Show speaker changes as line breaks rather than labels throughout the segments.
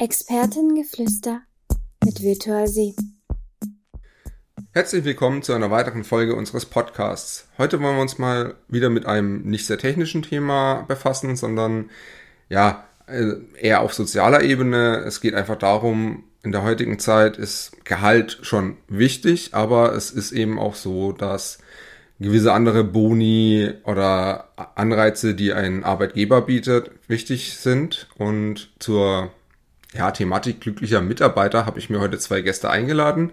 Expertengeflüster mit Virtual Sie.
Herzlich willkommen zu einer weiteren Folge unseres Podcasts. Heute wollen wir uns mal wieder mit einem nicht sehr technischen Thema befassen, sondern ja, äh, eher auf sozialer Ebene. Es geht einfach darum, in der heutigen Zeit ist Gehalt schon wichtig, aber es ist eben auch so, dass gewisse andere Boni oder Anreize, die ein Arbeitgeber bietet, wichtig sind. Und zur ja, Thematik glücklicher Mitarbeiter habe ich mir heute zwei Gäste eingeladen.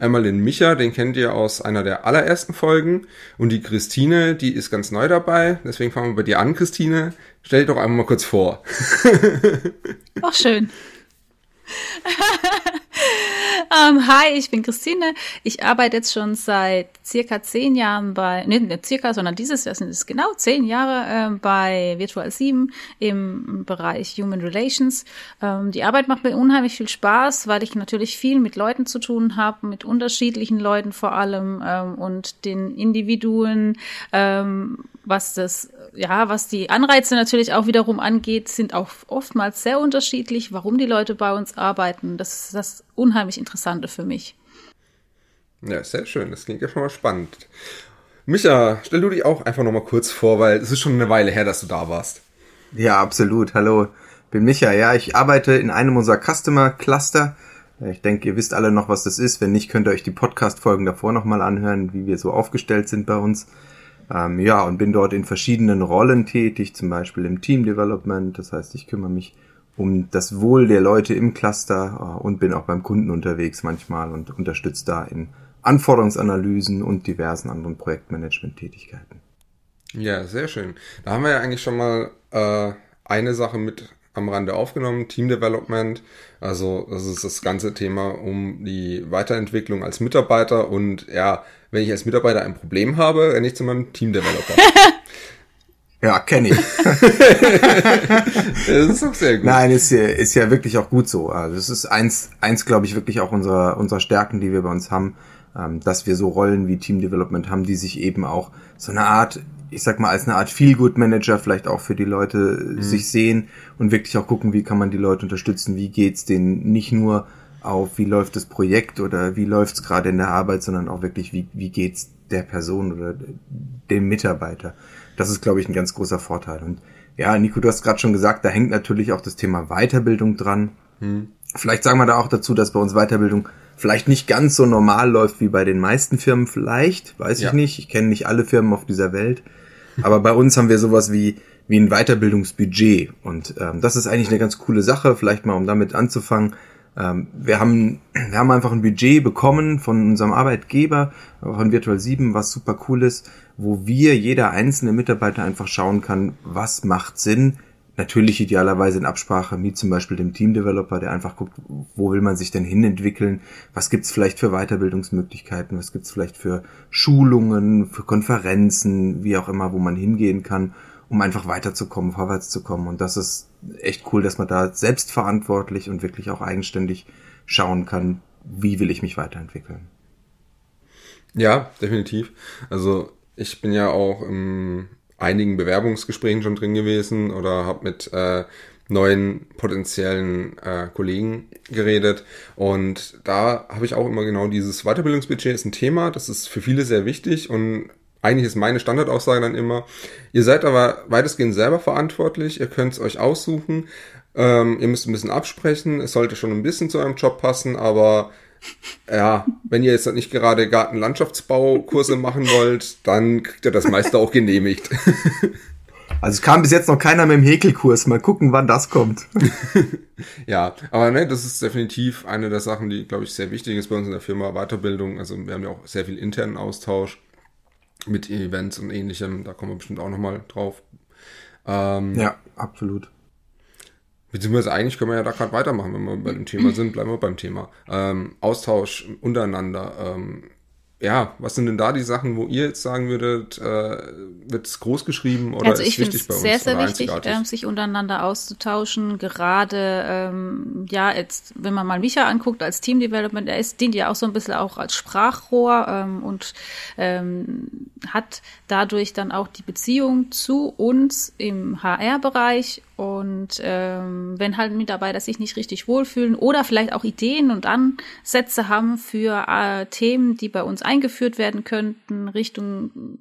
Einmal den Micha, den kennt ihr aus einer der allerersten Folgen. Und die Christine, die ist ganz neu dabei. Deswegen fangen wir bei dir an, Christine. Stell dich doch einmal mal kurz vor.
Ach, schön. ähm, hi, ich bin Christine. Ich arbeite jetzt schon seit circa zehn Jahren bei, nee, circa, sondern dieses Jahr sind es genau zehn Jahre äh, bei Virtual 7 im Bereich Human Relations. Ähm, die Arbeit macht mir unheimlich viel Spaß, weil ich natürlich viel mit Leuten zu tun habe, mit unterschiedlichen Leuten vor allem ähm, und den Individuen, ähm, was das ja, was die Anreize natürlich auch wiederum angeht, sind auch oftmals sehr unterschiedlich, warum die Leute bei uns arbeiten. Das ist das unheimlich Interessante für mich.
Ja, sehr schön. Das klingt ja schon mal spannend. Micha, stell du dich auch einfach noch mal kurz vor, weil es ist schon eine Weile her, dass du da warst.
Ja, absolut. Hallo, bin Micha. Ja, ich arbeite in einem unserer Customer Cluster. Ich denke, ihr wisst alle noch, was das ist. Wenn nicht, könnt ihr euch die Podcast-Folgen davor nochmal anhören, wie wir so aufgestellt sind bei uns. Ähm, ja, und bin dort in verschiedenen Rollen tätig, zum Beispiel im Team Development. Das heißt, ich kümmere mich um das Wohl der Leute im Cluster äh, und bin auch beim Kunden unterwegs manchmal und unterstütze da in Anforderungsanalysen und diversen anderen Projektmanagement-Tätigkeiten.
Ja, sehr schön. Da haben wir ja eigentlich schon mal äh, eine Sache mit am Rande aufgenommen, Team Development. Also das ist das ganze Thema um die Weiterentwicklung als Mitarbeiter und ja, wenn ich als Mitarbeiter ein Problem habe, renne ich zu meinem Team Developer.
Ja, kenne ich.
das ist auch sehr gut.
Nein, ist ja, ist ja wirklich auch gut so. Also es ist eins, eins glaube ich, wirklich auch unserer, unserer Stärken, die wir bei uns haben, dass wir so Rollen wie Team Development haben, die sich eben auch so eine Art ich sag mal, als eine Art Feel-Good-Manager vielleicht auch für die Leute mhm. sich sehen und wirklich auch gucken, wie kann man die Leute unterstützen, wie geht's denen nicht nur auf, wie läuft das Projekt oder wie läuft's gerade in der Arbeit, sondern auch wirklich, wie, wie geht's der Person oder dem Mitarbeiter. Das ist, glaube ich, ein ganz großer Vorteil. Und ja, Nico, du hast gerade schon gesagt, da hängt natürlich auch das Thema Weiterbildung dran. Mhm. Vielleicht sagen wir da auch dazu, dass bei uns Weiterbildung vielleicht nicht ganz so normal läuft wie bei den meisten Firmen vielleicht, weiß ja. ich nicht. Ich kenne nicht alle Firmen auf dieser Welt. Aber bei uns haben wir sowas wie, wie ein Weiterbildungsbudget. Und ähm, das ist eigentlich eine ganz coole Sache, vielleicht mal um damit anzufangen. Ähm, wir, haben, wir haben einfach ein Budget bekommen von unserem Arbeitgeber, von Virtual 7, was super cool ist, wo wir, jeder einzelne Mitarbeiter einfach schauen kann, was macht Sinn, Natürlich idealerweise in Absprache mit zum Beispiel dem Team-Developer, der einfach guckt, wo will man sich denn hinentwickeln, was gibt's vielleicht für Weiterbildungsmöglichkeiten, was gibt's vielleicht für Schulungen, für Konferenzen, wie auch immer, wo man hingehen kann, um einfach weiterzukommen, vorwärts zu kommen. Und das ist echt cool, dass man da selbstverantwortlich und wirklich auch eigenständig schauen kann, wie will ich mich weiterentwickeln.
Ja, definitiv. Also ich bin ja auch im einigen Bewerbungsgesprächen schon drin gewesen oder habe mit äh, neuen potenziellen äh, Kollegen geredet. Und da habe ich auch immer genau dieses Weiterbildungsbudget ist ein Thema, das ist für viele sehr wichtig und eigentlich ist meine Standardaussage dann immer, ihr seid aber weitestgehend selber verantwortlich, ihr könnt es euch aussuchen, ähm, ihr müsst ein bisschen absprechen, es sollte schon ein bisschen zu eurem Job passen, aber ja, wenn ihr jetzt nicht gerade Gartenlandschaftsbaukurse machen wollt, dann kriegt ihr das meiste auch genehmigt.
Also es kam bis jetzt noch keiner mit dem Häkelkurs. Mal gucken, wann das kommt.
ja, aber ne, das ist definitiv eine der Sachen, die, glaube ich, sehr wichtig ist bei uns in der Firma Weiterbildung. Also wir haben ja auch sehr viel internen Austausch mit Events und ähnlichem. Da kommen wir bestimmt auch nochmal drauf.
Ähm, ja, absolut.
Beziehungsweise eigentlich können wir ja da gerade weitermachen, wenn wir bei dem Thema sind, bleiben wir beim Thema. Ähm, Austausch untereinander. Ähm, ja, was sind denn da die Sachen, wo ihr jetzt sagen würdet, äh, wird es groß geschrieben oder
also ist wichtig bei uns? sehr, sehr wichtig, ähm, sich untereinander auszutauschen. Gerade, ähm, ja, jetzt, wenn man mal Micha anguckt als Team Development, er ist, dient ja auch so ein bisschen auch als Sprachrohr ähm, und ähm, hat dadurch dann auch die Beziehung zu uns im HR-Bereich Und ähm, wenn halt Mitarbeiter sich nicht richtig wohlfühlen oder vielleicht auch Ideen und Ansätze haben für äh, Themen, die bei uns eingeführt werden könnten, Richtung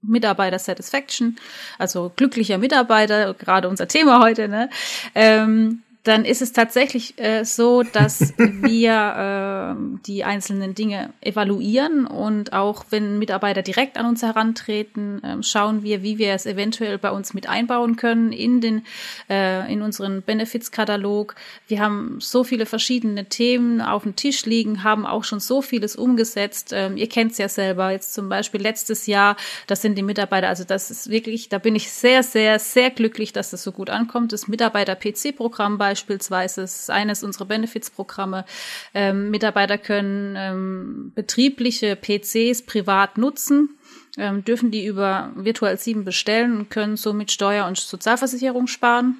Mitarbeiter Satisfaction, also glücklicher Mitarbeiter, gerade unser Thema heute, ne? Ähm, dann ist es tatsächlich äh, so, dass wir äh, die einzelnen Dinge evaluieren und auch wenn Mitarbeiter direkt an uns herantreten, äh, schauen wir, wie wir es eventuell bei uns mit einbauen können in den äh, in unseren Benefits-Katalog. Wir haben so viele verschiedene Themen auf dem Tisch liegen, haben auch schon so vieles umgesetzt. Ähm, ihr kennt es ja selber. Jetzt zum Beispiel letztes Jahr, das sind die Mitarbeiter. Also das ist wirklich, da bin ich sehr, sehr, sehr glücklich, dass das so gut ankommt. Das Mitarbeiter-PC-Programm bei beispielsweise. Es ist eines unserer Benefits-Programme. Ähm, Mitarbeiter können ähm, betriebliche PCs privat nutzen. Ähm, dürfen die über Virtual 7 bestellen und können somit Steuer- und Sozialversicherung sparen.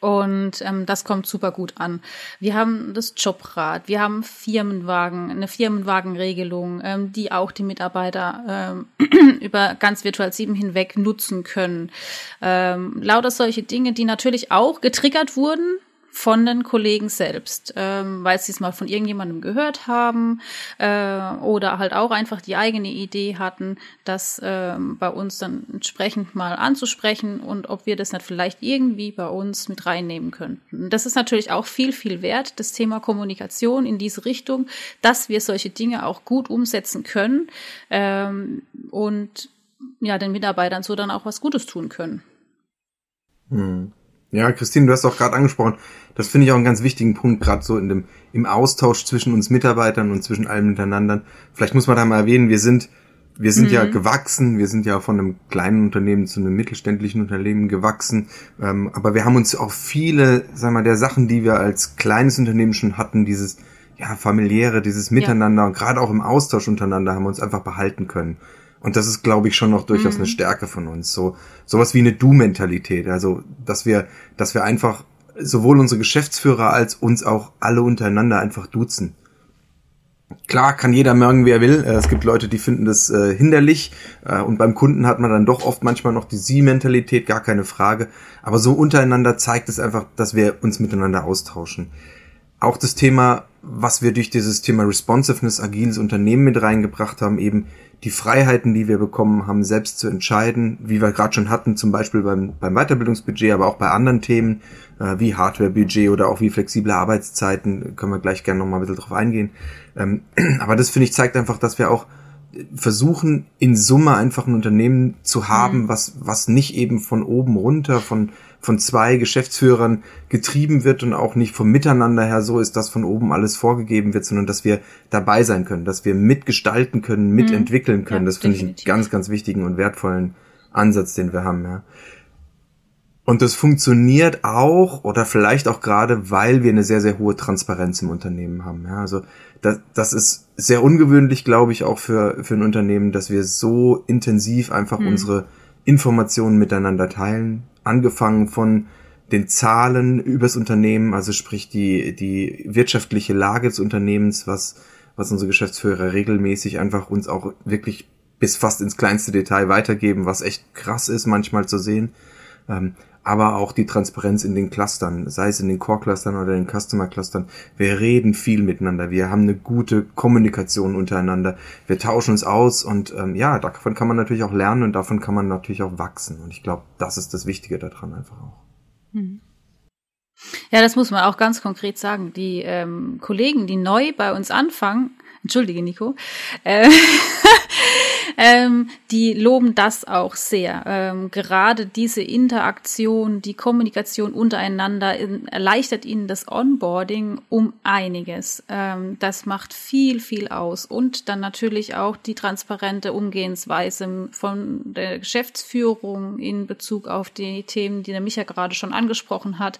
Und ähm, das kommt super gut an. Wir haben das Jobrad, wir haben Firmenwagen, eine Firmenwagenregelung, ähm, die auch die Mitarbeiter ähm, über ganz Virtual 7 hinweg nutzen können. Ähm, lauter solche Dinge, die natürlich auch getriggert wurden von den Kollegen selbst, ähm, weil sie es mal von irgendjemandem gehört haben äh, oder halt auch einfach die eigene Idee hatten, das ähm, bei uns dann entsprechend mal anzusprechen und ob wir das nicht vielleicht irgendwie bei uns mit reinnehmen könnten. Das ist natürlich auch viel, viel wert, das Thema Kommunikation in diese Richtung, dass wir solche Dinge auch gut umsetzen können ähm, und ja, den Mitarbeitern so dann auch was Gutes tun können.
Hm. Ja, Christine, du hast auch gerade angesprochen, das finde ich auch einen ganz wichtigen Punkt, gerade so in dem, im Austausch zwischen uns Mitarbeitern und zwischen allen miteinander. Vielleicht muss man da mal erwähnen, wir sind, wir sind mhm. ja gewachsen, wir sind ja von einem kleinen Unternehmen zu einem mittelständischen Unternehmen gewachsen, ähm, aber wir haben uns auch viele, sagen wir mal, der Sachen, die wir als kleines Unternehmen schon hatten, dieses ja, familiäre, dieses Miteinander ja. und gerade auch im Austausch untereinander haben wir uns einfach behalten können. Und das ist, glaube ich, schon noch durchaus mhm. eine Stärke von uns. So sowas wie eine Du-Mentalität. Also, dass wir, dass wir einfach sowohl unsere Geschäftsführer als uns auch alle untereinander einfach duzen. Klar kann jeder mögen, wie er will. Äh, es gibt Leute, die finden das äh, hinderlich. Äh, und beim Kunden hat man dann doch oft manchmal noch die Sie-Mentalität, gar keine Frage. Aber so untereinander zeigt es einfach, dass wir uns miteinander austauschen. Auch das Thema, was wir durch dieses Thema Responsiveness, agiles Unternehmen mit reingebracht haben, eben die Freiheiten, die wir bekommen haben, selbst zu entscheiden, wie wir gerade schon hatten, zum Beispiel beim, beim Weiterbildungsbudget, aber auch bei anderen Themen, äh, wie Hardwarebudget oder auch wie flexible Arbeitszeiten, können wir gleich gerne nochmal ein bisschen drauf eingehen. Ähm, aber das, finde ich, zeigt einfach, dass wir auch versuchen, in Summe einfach ein Unternehmen zu haben, mhm. was, was nicht eben von oben runter, von von zwei Geschäftsführern getrieben wird und auch nicht vom Miteinander her so ist, dass von oben alles vorgegeben wird, sondern dass wir dabei sein können, dass wir mitgestalten können, mhm. mitentwickeln können. Ja, das finde ich einen ganz, ganz wichtigen und wertvollen Ansatz, den wir haben, ja. Und das funktioniert auch oder vielleicht auch gerade, weil wir eine sehr, sehr hohe Transparenz im Unternehmen haben. Ja, also das, das ist sehr ungewöhnlich, glaube ich, auch für, für ein Unternehmen, dass wir so intensiv einfach hm. unsere Informationen miteinander teilen angefangen von den Zahlen übers Unternehmen, also sprich die, die wirtschaftliche Lage des Unternehmens, was, was unsere Geschäftsführer regelmäßig einfach uns auch wirklich bis fast ins kleinste Detail weitergeben, was echt krass ist manchmal zu sehen. Ähm, aber auch die Transparenz in den Clustern, sei es in den Core-Clustern oder in den Customer-Clustern. Wir reden viel miteinander, wir haben eine gute Kommunikation untereinander, wir tauschen uns aus und ähm, ja, davon kann man natürlich auch lernen und davon kann man natürlich auch wachsen. Und ich glaube, das ist das Wichtige daran einfach auch.
Mhm. Ja, das muss man auch ganz konkret sagen. Die ähm, Kollegen, die neu bei uns anfangen, entschuldige Nico, äh, ähm, die loben das auch sehr. Ähm, gerade diese Interaktion, die Kommunikation untereinander in, erleichtert ihnen das Onboarding um einiges. Ähm, das macht viel, viel aus. Und dann natürlich auch die transparente Umgehensweise von der Geschäftsführung in Bezug auf die Themen, die der Micha gerade schon angesprochen hat.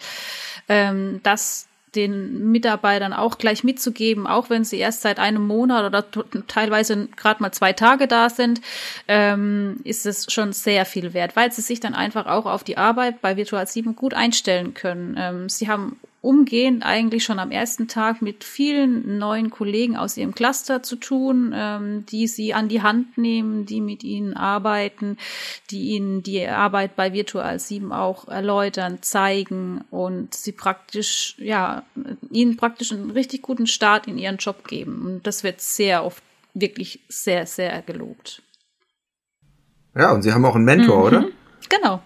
Ähm, das den Mitarbeitern auch gleich mitzugeben, auch wenn sie erst seit einem Monat oder teilweise gerade mal zwei Tage da sind, ähm, ist es schon sehr viel wert, weil sie sich dann einfach auch auf die Arbeit bei Virtual 7 gut einstellen können. Ähm, sie haben umgehend eigentlich schon am ersten Tag mit vielen neuen Kollegen aus ihrem Cluster zu tun, ähm, die sie an die Hand nehmen, die mit ihnen arbeiten, die ihnen die Arbeit bei Virtual 7 auch erläutern, zeigen und sie praktisch, ja, ihnen praktisch einen richtig guten Start in ihren Job geben. Und das wird sehr oft wirklich sehr, sehr gelobt.
Ja, und Sie haben auch einen Mentor, mhm. oder?
Genau.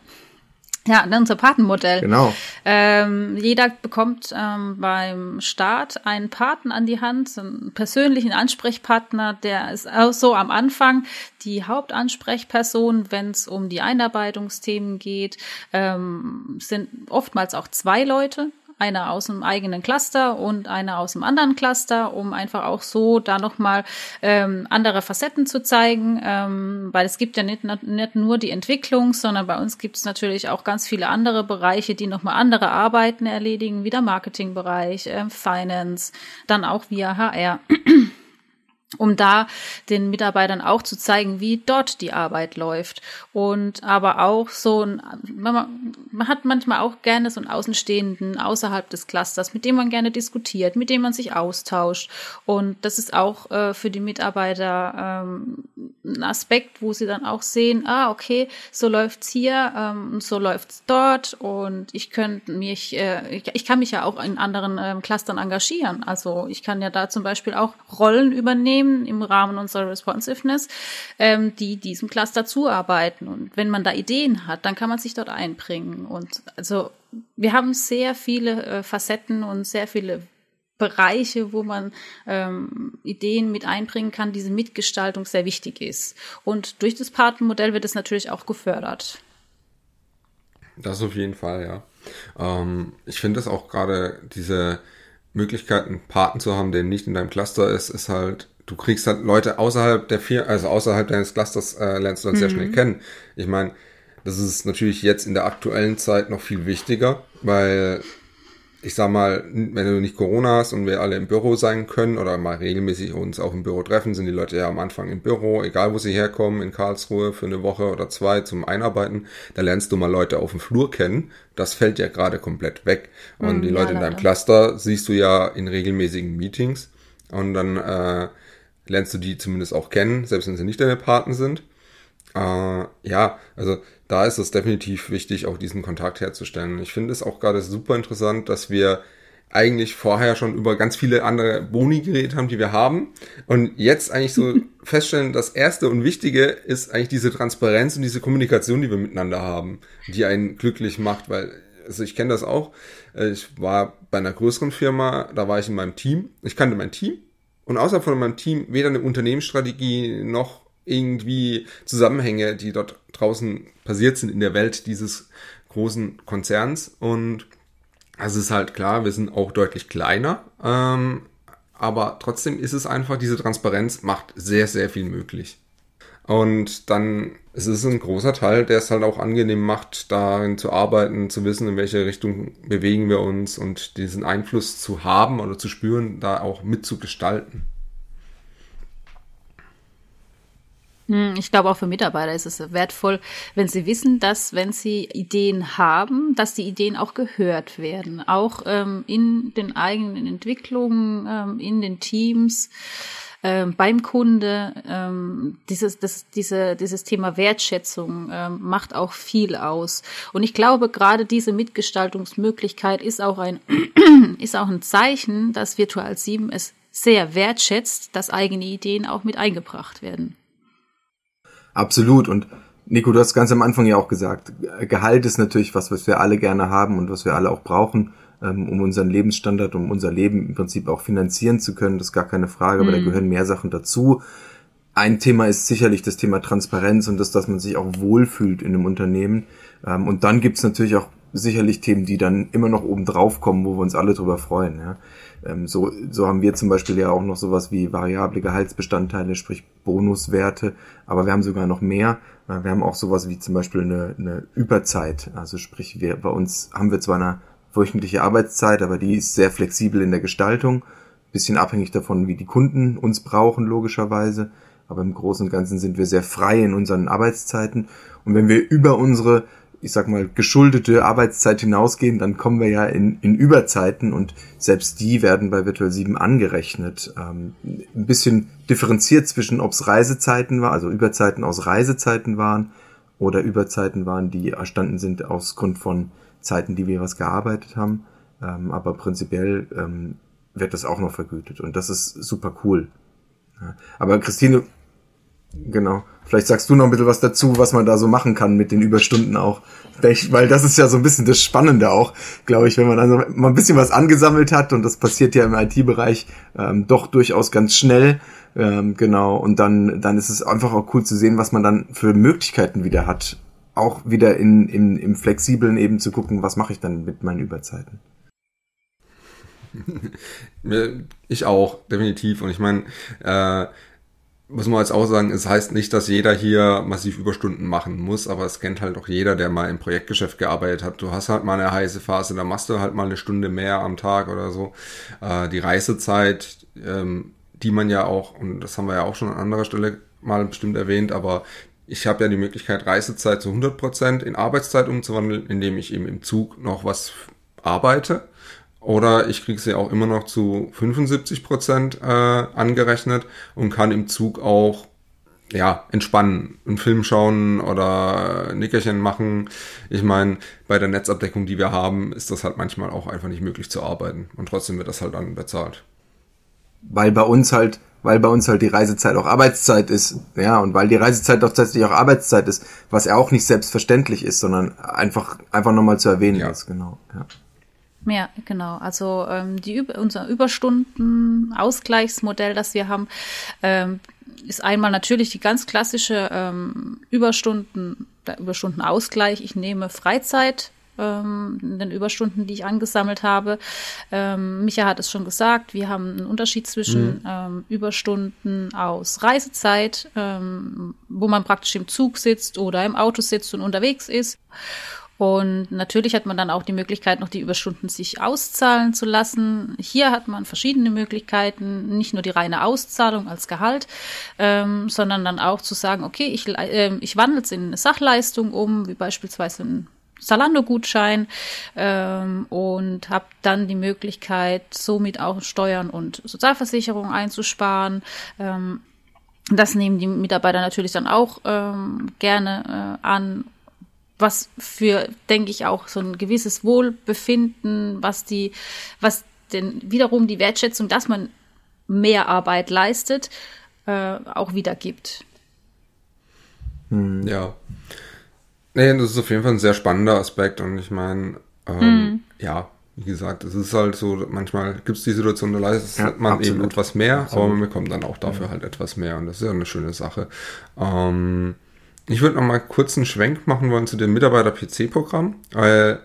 Ja, unser Patenmodell.
Genau.
Ähm, jeder bekommt ähm, beim Start einen Paten an die Hand, einen persönlichen Ansprechpartner, der ist auch so am Anfang die Hauptansprechperson, wenn es um die Einarbeitungsthemen geht, ähm, sind oftmals auch zwei Leute einer aus dem eigenen Cluster und einer aus dem anderen Cluster, um einfach auch so da nochmal ähm, andere Facetten zu zeigen, ähm, weil es gibt ja nicht, nicht nur die Entwicklung, sondern bei uns gibt es natürlich auch ganz viele andere Bereiche, die nochmal andere Arbeiten erledigen, wie der Marketingbereich, äh, Finance, dann auch via HR um da den Mitarbeitern auch zu zeigen, wie dort die Arbeit läuft. Und aber auch so ein, man, man hat manchmal auch gerne so einen Außenstehenden außerhalb des Clusters, mit dem man gerne diskutiert, mit dem man sich austauscht. Und das ist auch äh, für die Mitarbeiter ähm, ein Aspekt, wo sie dann auch sehen, ah, okay, so läuft's hier, ähm, so läuft's dort und ich könnte mich, äh, ich, ich, kann mich ja auch in anderen ähm, Clustern engagieren. Also ich kann ja da zum Beispiel auch Rollen übernehmen, Unternehmen im Rahmen unserer Responsiveness, ähm, die diesem Cluster zuarbeiten. Und wenn man da Ideen hat, dann kann man sich dort einbringen. Und also wir haben sehr viele äh, Facetten und sehr viele Bereiche, wo man ähm, Ideen mit einbringen kann, diese Mitgestaltung sehr wichtig ist. Und durch das Patenmodell wird es natürlich auch gefördert.
Das auf jeden Fall, ja. Ähm, ich finde es auch gerade diese Möglichkeit, einen Paten zu haben, der nicht in deinem Cluster ist, ist halt du kriegst halt Leute außerhalb der vier, also außerhalb deines Clusters äh, lernst du dann mhm. sehr schnell kennen. Ich meine, das ist natürlich jetzt in der aktuellen Zeit noch viel wichtiger, weil ich sag mal, wenn du nicht Corona hast und wir alle im Büro sein können oder mal regelmäßig uns auch im Büro treffen, sind die Leute ja am Anfang im Büro, egal wo sie herkommen, in Karlsruhe für eine Woche oder zwei zum Einarbeiten, da lernst du mal Leute auf dem Flur kennen. Das fällt ja gerade komplett weg. Und mm, die Leute ja, in deinem Cluster siehst du ja in regelmäßigen Meetings. Und dann äh, lernst du die zumindest auch kennen, selbst wenn sie nicht deine Paten sind. Äh, ja, also da ist es definitiv wichtig, auch diesen Kontakt herzustellen. Ich finde es auch gerade super interessant, dass wir eigentlich vorher schon über ganz viele andere Boni geredet haben, die wir haben. Und jetzt eigentlich so feststellen, das Erste und Wichtige ist eigentlich diese Transparenz und diese Kommunikation, die wir miteinander haben, die einen glücklich macht, weil, also ich kenne das auch. Ich war bei einer größeren Firma, da war ich in meinem Team. Ich kannte mein Team und außerhalb von meinem Team weder eine Unternehmensstrategie noch irgendwie Zusammenhänge, die dort draußen passiert sind in der Welt dieses großen Konzerns. Und also es ist halt klar, wir sind auch deutlich kleiner, ähm, aber trotzdem ist es einfach, diese Transparenz macht sehr, sehr viel möglich. Und dann es ist ein großer Teil, der es halt auch angenehm macht, darin zu arbeiten, zu wissen, in welche Richtung bewegen wir uns und diesen Einfluss zu haben oder zu spüren, da auch mitzugestalten.
Hm, ich glaube, auch für Mitarbeiter ist es wertvoll, wenn sie wissen, dass, wenn sie Ideen haben, dass die Ideen auch gehört werden, auch ähm, in den eigenen Entwicklungen, ähm, in den Teams ähm, beim Kunde. Ähm, dieses, das, diese, dieses Thema Wertschätzung ähm, macht auch viel aus. Und ich glaube, gerade diese Mitgestaltungsmöglichkeit ist auch ein, ist auch ein Zeichen, dass Virtual 7 es sehr wertschätzt, dass eigene Ideen auch mit eingebracht werden.
Absolut. Und Nico, du hast ganz am Anfang ja auch gesagt, Gehalt ist natürlich was, was wir alle gerne haben und was wir alle auch brauchen ähm, um unseren Lebensstandard, um unser Leben im Prinzip auch finanzieren zu können. Das ist gar keine Frage, aber mhm. da gehören mehr Sachen dazu. Ein Thema ist sicherlich das Thema Transparenz und das, dass man sich auch wohlfühlt in einem Unternehmen. Ähm, und dann gibt's natürlich auch sicherlich Themen, die dann immer noch oben drauf kommen, wo wir uns alle drüber freuen. Ja. Ähm, so, so haben wir zum Beispiel ja auch noch sowas wie variable Gehaltsbestandteile, sprich Bonuswerte, aber wir haben sogar noch mehr. Äh, wir haben auch sowas wie zum Beispiel eine, eine Überzeit. Also sprich, wir, bei uns haben wir zwar eine wöchentliche Arbeitszeit, aber die ist sehr flexibel in der Gestaltung. Bisschen abhängig davon, wie die Kunden uns brauchen, logischerweise. Aber im Großen und Ganzen sind wir sehr frei in unseren Arbeitszeiten. Und wenn wir über unsere ich sag mal, geschuldete Arbeitszeit hinausgehen, dann kommen wir ja in, in Überzeiten und selbst die werden bei Virtual 7 angerechnet. Ähm, ein bisschen differenziert zwischen, ob es Reisezeiten war, also Überzeiten aus Reisezeiten waren oder Überzeiten waren, die erstanden sind aus Grund von Zeiten, die wir was gearbeitet haben. Ähm, aber prinzipiell ähm, wird das auch noch vergütet und das ist super cool. Ja. Aber Christine, genau. Vielleicht sagst du noch ein bisschen was dazu, was man da so machen kann mit den Überstunden auch. Weil das ist ja so ein bisschen das Spannende auch, glaube ich, wenn man also mal ein bisschen was angesammelt hat und das passiert ja im IT-Bereich ähm, doch durchaus ganz schnell. Ähm, genau. Und dann, dann ist es einfach auch cool zu sehen, was man dann für Möglichkeiten wieder hat. Auch wieder in, in, im Flexiblen eben zu gucken, was mache ich dann mit meinen Überzeiten.
Ich auch, definitiv. Und ich meine, äh, muss man jetzt auch sagen, es heißt nicht, dass jeder hier massiv Überstunden machen muss, aber es kennt halt auch jeder, der mal im Projektgeschäft gearbeitet hat. Du hast halt mal eine heiße Phase, da machst du halt mal eine Stunde mehr am Tag oder so. Äh, die Reisezeit, ähm, die man ja auch, und das haben wir ja auch schon an anderer Stelle mal bestimmt erwähnt, aber ich habe ja die Möglichkeit, Reisezeit zu 100 Prozent in Arbeitszeit umzuwandeln, indem ich eben im Zug noch was arbeite oder ich kriege sie auch immer noch zu 75 Prozent äh, angerechnet und kann im Zug auch ja, entspannen, einen Film schauen oder Nickerchen machen. Ich meine, bei der Netzabdeckung, die wir haben, ist das halt manchmal auch einfach nicht möglich zu arbeiten. Und trotzdem wird das halt dann bezahlt.
Weil bei uns halt, weil bei uns halt die Reisezeit auch Arbeitszeit ist, ja, und weil die Reisezeit doch tatsächlich auch Arbeitszeit ist, was ja auch nicht selbstverständlich ist, sondern einfach, einfach nochmal zu erwähnen ja. ist, genau, ja.
Ja, genau. Also ähm, die, unser Überstunden-Ausgleichsmodell, das wir haben, ähm, ist einmal natürlich die ganz klassische ähm, Überstunden, der Überstundenausgleich. Ich nehme Freizeit ähm, den Überstunden, die ich angesammelt habe. Ähm, Micha hat es schon gesagt, wir haben einen Unterschied zwischen mhm. ähm, Überstunden aus Reisezeit, ähm, wo man praktisch im Zug sitzt oder im Auto sitzt und unterwegs ist und natürlich hat man dann auch die Möglichkeit, noch die Überstunden sich auszahlen zu lassen. Hier hat man verschiedene Möglichkeiten, nicht nur die reine Auszahlung als Gehalt, ähm, sondern dann auch zu sagen, okay, ich, äh, ich wandle es in eine Sachleistung um, wie beispielsweise ein Zalando-Gutschein ähm, und habe dann die Möglichkeit, somit auch Steuern und Sozialversicherung einzusparen. Ähm, das nehmen die Mitarbeiter natürlich dann auch ähm, gerne äh, an was für, denke ich, auch so ein gewisses Wohlbefinden, was die, was denn wiederum die Wertschätzung, dass man mehr Arbeit leistet, äh, auch wiedergibt.
Hm. Ja. Nee, das ist auf jeden Fall ein sehr spannender Aspekt und ich meine, ähm, hm. ja, wie gesagt, es ist halt so, manchmal gibt es die Situation, da leistet ja, man absolut. eben etwas mehr, absolut. aber man bekommt dann auch dafür ja. halt etwas mehr und das ist ja eine schöne Sache. Ähm, ich würde noch mal kurz einen Schwenk machen wollen zu dem Mitarbeiter-PC-Programm, weil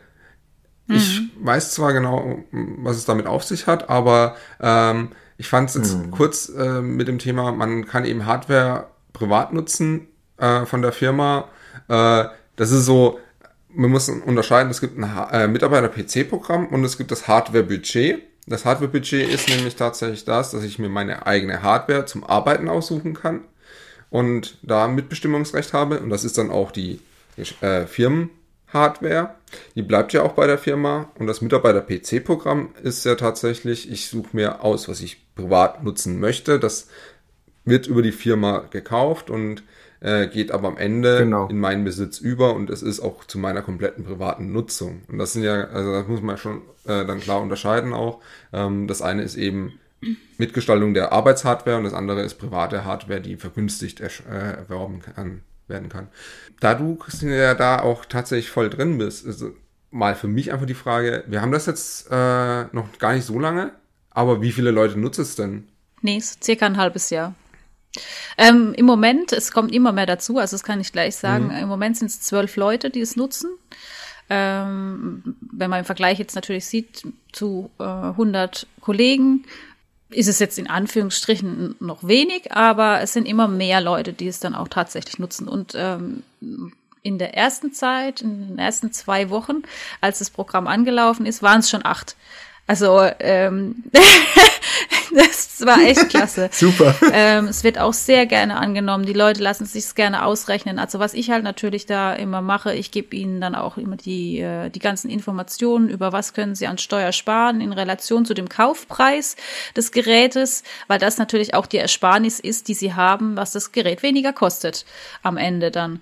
mhm. ich weiß zwar genau, was es damit auf sich hat, aber ähm, ich fand es jetzt mhm. kurz äh, mit dem Thema, man kann eben Hardware privat nutzen äh, von der Firma. Äh, das ist so, man muss unterscheiden, es gibt ein äh, Mitarbeiter-PC-Programm und es gibt das Hardware-Budget. Das Hardware-Budget ist nämlich tatsächlich das, dass ich mir meine eigene Hardware zum Arbeiten aussuchen kann und da Mitbestimmungsrecht habe. Und das ist dann auch die äh, Firmenhardware. Die bleibt ja auch bei der Firma. Und das Mitarbeiter-PC-Programm ist ja tatsächlich, ich suche mir aus, was ich privat nutzen möchte. Das wird über die Firma gekauft und äh, geht aber am Ende genau. in meinen Besitz über und es ist auch zu meiner kompletten privaten Nutzung. Und das sind ja, also das muss man schon äh, dann klar unterscheiden auch. Ähm, das eine ist eben Mitgestaltung der Arbeitshardware und das andere ist private Hardware, die vergünstigt äh, erworben kann, werden kann. Da du, Christine, ja da auch tatsächlich voll drin bist, ist mal für mich einfach die Frage, wir haben das jetzt äh, noch gar nicht so lange, aber wie viele Leute nutzen es denn?
Nee, circa ein halbes Jahr. Ähm, Im Moment, es kommt immer mehr dazu, also das kann ich gleich sagen, mhm. im Moment sind es zwölf Leute, die es nutzen. Ähm, wenn man im Vergleich jetzt natürlich sieht zu äh, 100 Kollegen, ist es jetzt in Anführungsstrichen noch wenig, aber es sind immer mehr Leute, die es dann auch tatsächlich nutzen. Und ähm, in der ersten Zeit, in den ersten zwei Wochen, als das Programm angelaufen ist, waren es schon acht. Also ähm, das war echt klasse.
Super.
Ähm, es wird auch sehr gerne angenommen. Die Leute lassen es sich gerne ausrechnen. Also was ich halt natürlich da immer mache, ich gebe ihnen dann auch immer die, äh, die ganzen Informationen über was können sie an Steuer sparen in Relation zu dem Kaufpreis des Gerätes, weil das natürlich auch die Ersparnis ist, die sie haben, was das Gerät weniger kostet am Ende dann.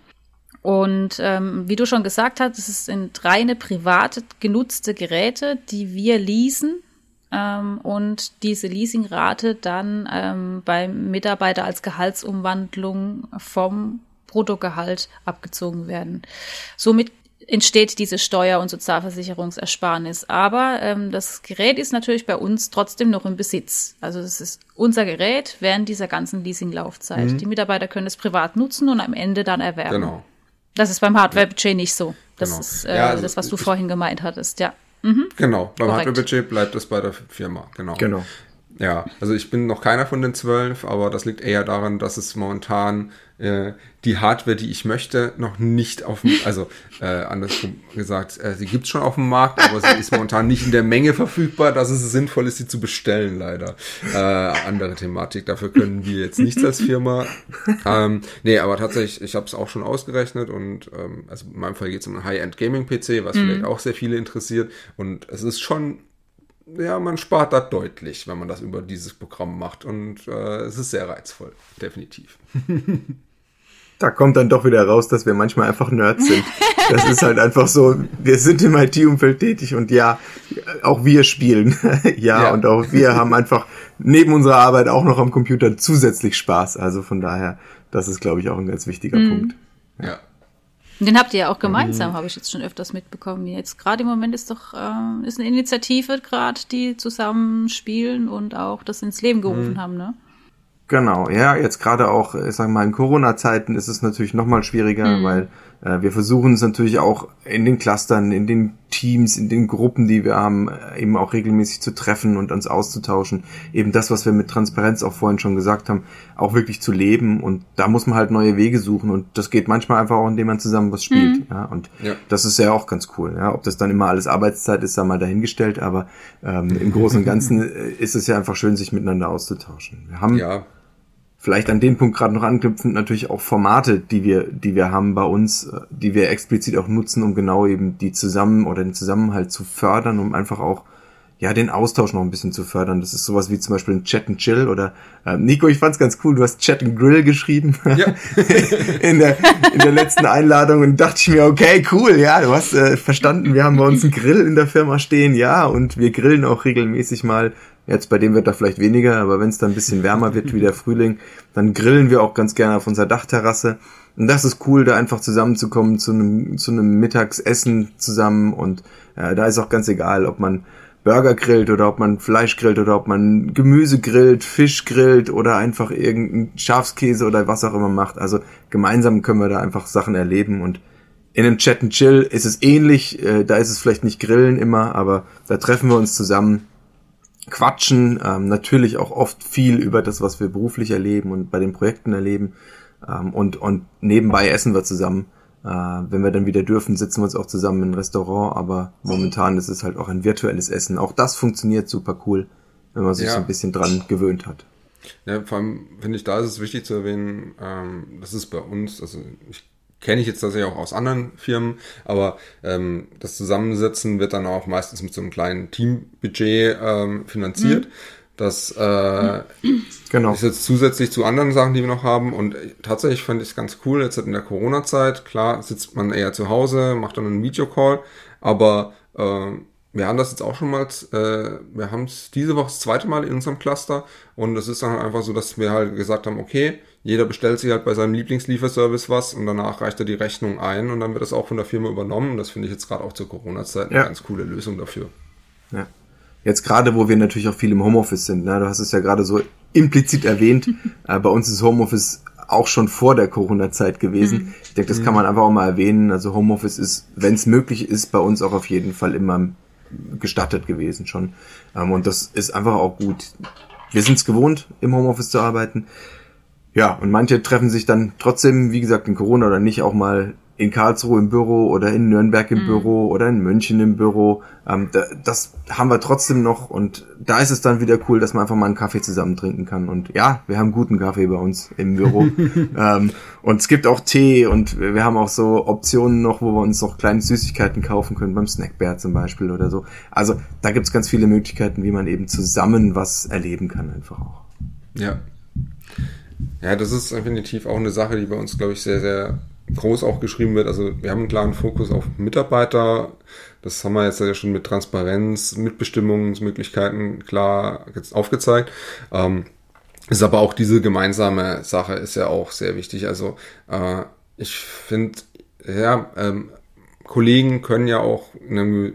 Und ähm, wie du schon gesagt hast, es sind reine private genutzte Geräte, die wir leasen ähm, und diese Leasingrate dann ähm, beim Mitarbeiter als Gehaltsumwandlung vom Bruttogehalt abgezogen werden. Somit entsteht diese Steuer- und Sozialversicherungsersparnis. Aber ähm, das Gerät ist natürlich bei uns trotzdem noch im Besitz. Also es ist unser Gerät während dieser ganzen Leasinglaufzeit. Mhm. Die Mitarbeiter können es privat nutzen und am Ende dann erwerben. Genau. Das ist beim Hardware-Budget nicht so. Das genau. ist äh, ja, also das, was du vorhin gemeint hattest, ja.
Mhm. Genau, beim Hardware-Budget bleibt es bei der Firma, genau.
Genau.
Ja, also ich bin noch keiner von den zwölf, aber das liegt eher daran, dass es momentan äh, die Hardware, die ich möchte, noch nicht auf dem, also äh, andersrum gesagt, äh, sie gibt's schon auf dem Markt, aber sie ist momentan nicht in der Menge verfügbar, dass es sinnvoll ist, sie zu bestellen, leider. Äh, andere Thematik, dafür können wir jetzt nichts als Firma. Ähm, nee, aber tatsächlich, ich habe es auch schon ausgerechnet und ähm, also in meinem Fall geht es um einen High-End-Gaming-PC, was mhm. vielleicht auch sehr viele interessiert und es ist schon ja, man spart da deutlich, wenn man das über dieses Programm macht. Und äh, es ist sehr reizvoll, definitiv.
Da kommt dann doch wieder raus, dass wir manchmal einfach Nerds sind. Das ist halt einfach so, wir sind im IT-Umfeld tätig und ja, auch wir spielen. ja, ja, und auch wir haben einfach neben unserer Arbeit auch noch am Computer zusätzlich Spaß. Also von daher, das ist, glaube ich, auch ein ganz wichtiger mhm. Punkt.
Ja.
Den habt ihr ja auch gemeinsam, mhm. habe ich jetzt schon öfters mitbekommen. Jetzt gerade im Moment ist doch äh, ist eine Initiative gerade, die zusammen spielen und auch das ins Leben gerufen mhm. haben, ne?
Genau, ja, jetzt gerade auch, ich sag mal, in Corona-Zeiten ist es natürlich nochmal schwieriger, mhm. weil äh, wir versuchen es natürlich auch in den Clustern, in den Teams, in den Gruppen, die wir haben, äh, eben auch regelmäßig zu treffen und uns auszutauschen. Eben das, was wir mit Transparenz auch vorhin schon gesagt haben, auch wirklich zu leben. Und da muss man halt neue Wege suchen. Und das geht manchmal einfach auch, indem man zusammen was spielt. Mhm. Ja, und ja. das ist ja auch ganz cool. Ja, ob das dann immer alles Arbeitszeit ist, da mal dahingestellt. Aber ähm, im Großen und Ganzen äh, ist es ja einfach schön, sich miteinander auszutauschen. Wir haben ja vielleicht an den Punkt gerade noch anknüpfend natürlich auch Formate, die wir, die wir haben bei uns, äh, die wir explizit auch nutzen, um genau eben die zusammen oder den Zusammenhalt zu fördern, um einfach auch ja den Austausch noch ein bisschen zu fördern. Das ist sowas wie zum Beispiel ein Chat and Chill oder äh, Nico, ich fand's ganz cool, du hast Chat and Grill geschrieben ja. in, der, in der letzten Einladung und dachte ich mir, okay, cool, ja, du hast äh, verstanden, wir haben bei uns einen Grill in der Firma stehen, ja, und wir grillen auch regelmäßig mal Jetzt bei dem Wetter vielleicht weniger, aber wenn es dann ein bisschen wärmer wird wie der Frühling, dann grillen wir auch ganz gerne auf unserer Dachterrasse. Und das ist cool, da einfach zusammenzukommen zu einem, zu einem Mittagsessen zusammen. Und äh, da ist auch ganz egal, ob man Burger grillt oder ob man Fleisch grillt oder ob man Gemüse grillt, Fisch grillt oder einfach irgendeinen Schafskäse oder was auch immer macht. Also gemeinsam können wir da einfach Sachen erleben und in einem Chat and Chill ist es ähnlich, äh, da ist es vielleicht nicht Grillen immer, aber da treffen wir uns zusammen quatschen, ähm, natürlich auch oft viel über das, was wir beruflich erleben und bei den Projekten erleben. Ähm, und, und nebenbei essen wir zusammen. Äh, wenn wir dann wieder dürfen, sitzen wir uns auch zusammen im Restaurant, aber momentan ist es halt auch ein virtuelles Essen. Auch das funktioniert super cool, wenn man sich ja. so ein bisschen dran gewöhnt hat.
Ja, vor allem finde ich, da ist es wichtig zu erwähnen, ähm, das ist bei uns, also ich kenne ich jetzt tatsächlich auch aus anderen Firmen, aber ähm, das Zusammensetzen wird dann auch meistens mit so einem kleinen Teambudget ähm, finanziert. Mhm. Das äh, genau. ist jetzt zusätzlich zu anderen Sachen, die wir noch haben. Und tatsächlich fand ich es ganz cool, jetzt in der Corona-Zeit, klar, sitzt man eher zu Hause, macht dann einen Videocall, aber äh, wir haben das jetzt auch schon mal, äh, wir haben es diese Woche das zweite Mal in unserem Cluster und es ist dann halt einfach so, dass wir halt gesagt haben, okay, jeder bestellt sich halt bei seinem Lieblingslieferservice was und danach reicht er die Rechnung ein und dann wird das auch von der Firma übernommen. Und das finde ich jetzt gerade auch zur Corona-Zeit eine ja. ganz coole Lösung dafür.
Ja. Jetzt gerade, wo wir natürlich auch viel im Homeoffice sind, ne? du hast es ja gerade so implizit erwähnt, äh, bei uns ist Homeoffice auch schon vor der Corona-Zeit gewesen. Mhm. Ich denke, das kann man einfach auch mal erwähnen. Also Homeoffice ist, wenn es möglich ist, bei uns auch auf jeden Fall immer gestattet gewesen schon. Ähm, und das ist einfach auch gut. Wir sind es gewohnt, im Homeoffice zu arbeiten. Ja, und manche treffen sich dann trotzdem, wie gesagt, in Corona oder nicht, auch mal in Karlsruhe im Büro oder in Nürnberg im mhm. Büro oder in München im Büro. Ähm, da, das haben wir trotzdem noch und da ist es dann wieder cool, dass man einfach mal einen Kaffee zusammen trinken kann. Und ja, wir haben guten Kaffee bei uns im Büro. ähm, und es gibt auch Tee und wir haben auch so Optionen noch, wo wir uns noch kleine Süßigkeiten kaufen können, beim Snackbär zum Beispiel oder so. Also da gibt's ganz viele Möglichkeiten, wie man eben zusammen was erleben kann einfach auch.
Ja. Ja, das ist definitiv auch eine Sache, die bei uns, glaube ich, sehr, sehr groß auch geschrieben wird. Also wir haben einen klaren Fokus auf Mitarbeiter. Das haben wir jetzt ja schon mit Transparenz, Mitbestimmungsmöglichkeiten klar aufgezeigt. Ähm, ist aber auch diese gemeinsame Sache ist ja auch sehr wichtig. Also äh, ich finde, ja, ähm, Kollegen können ja auch ne,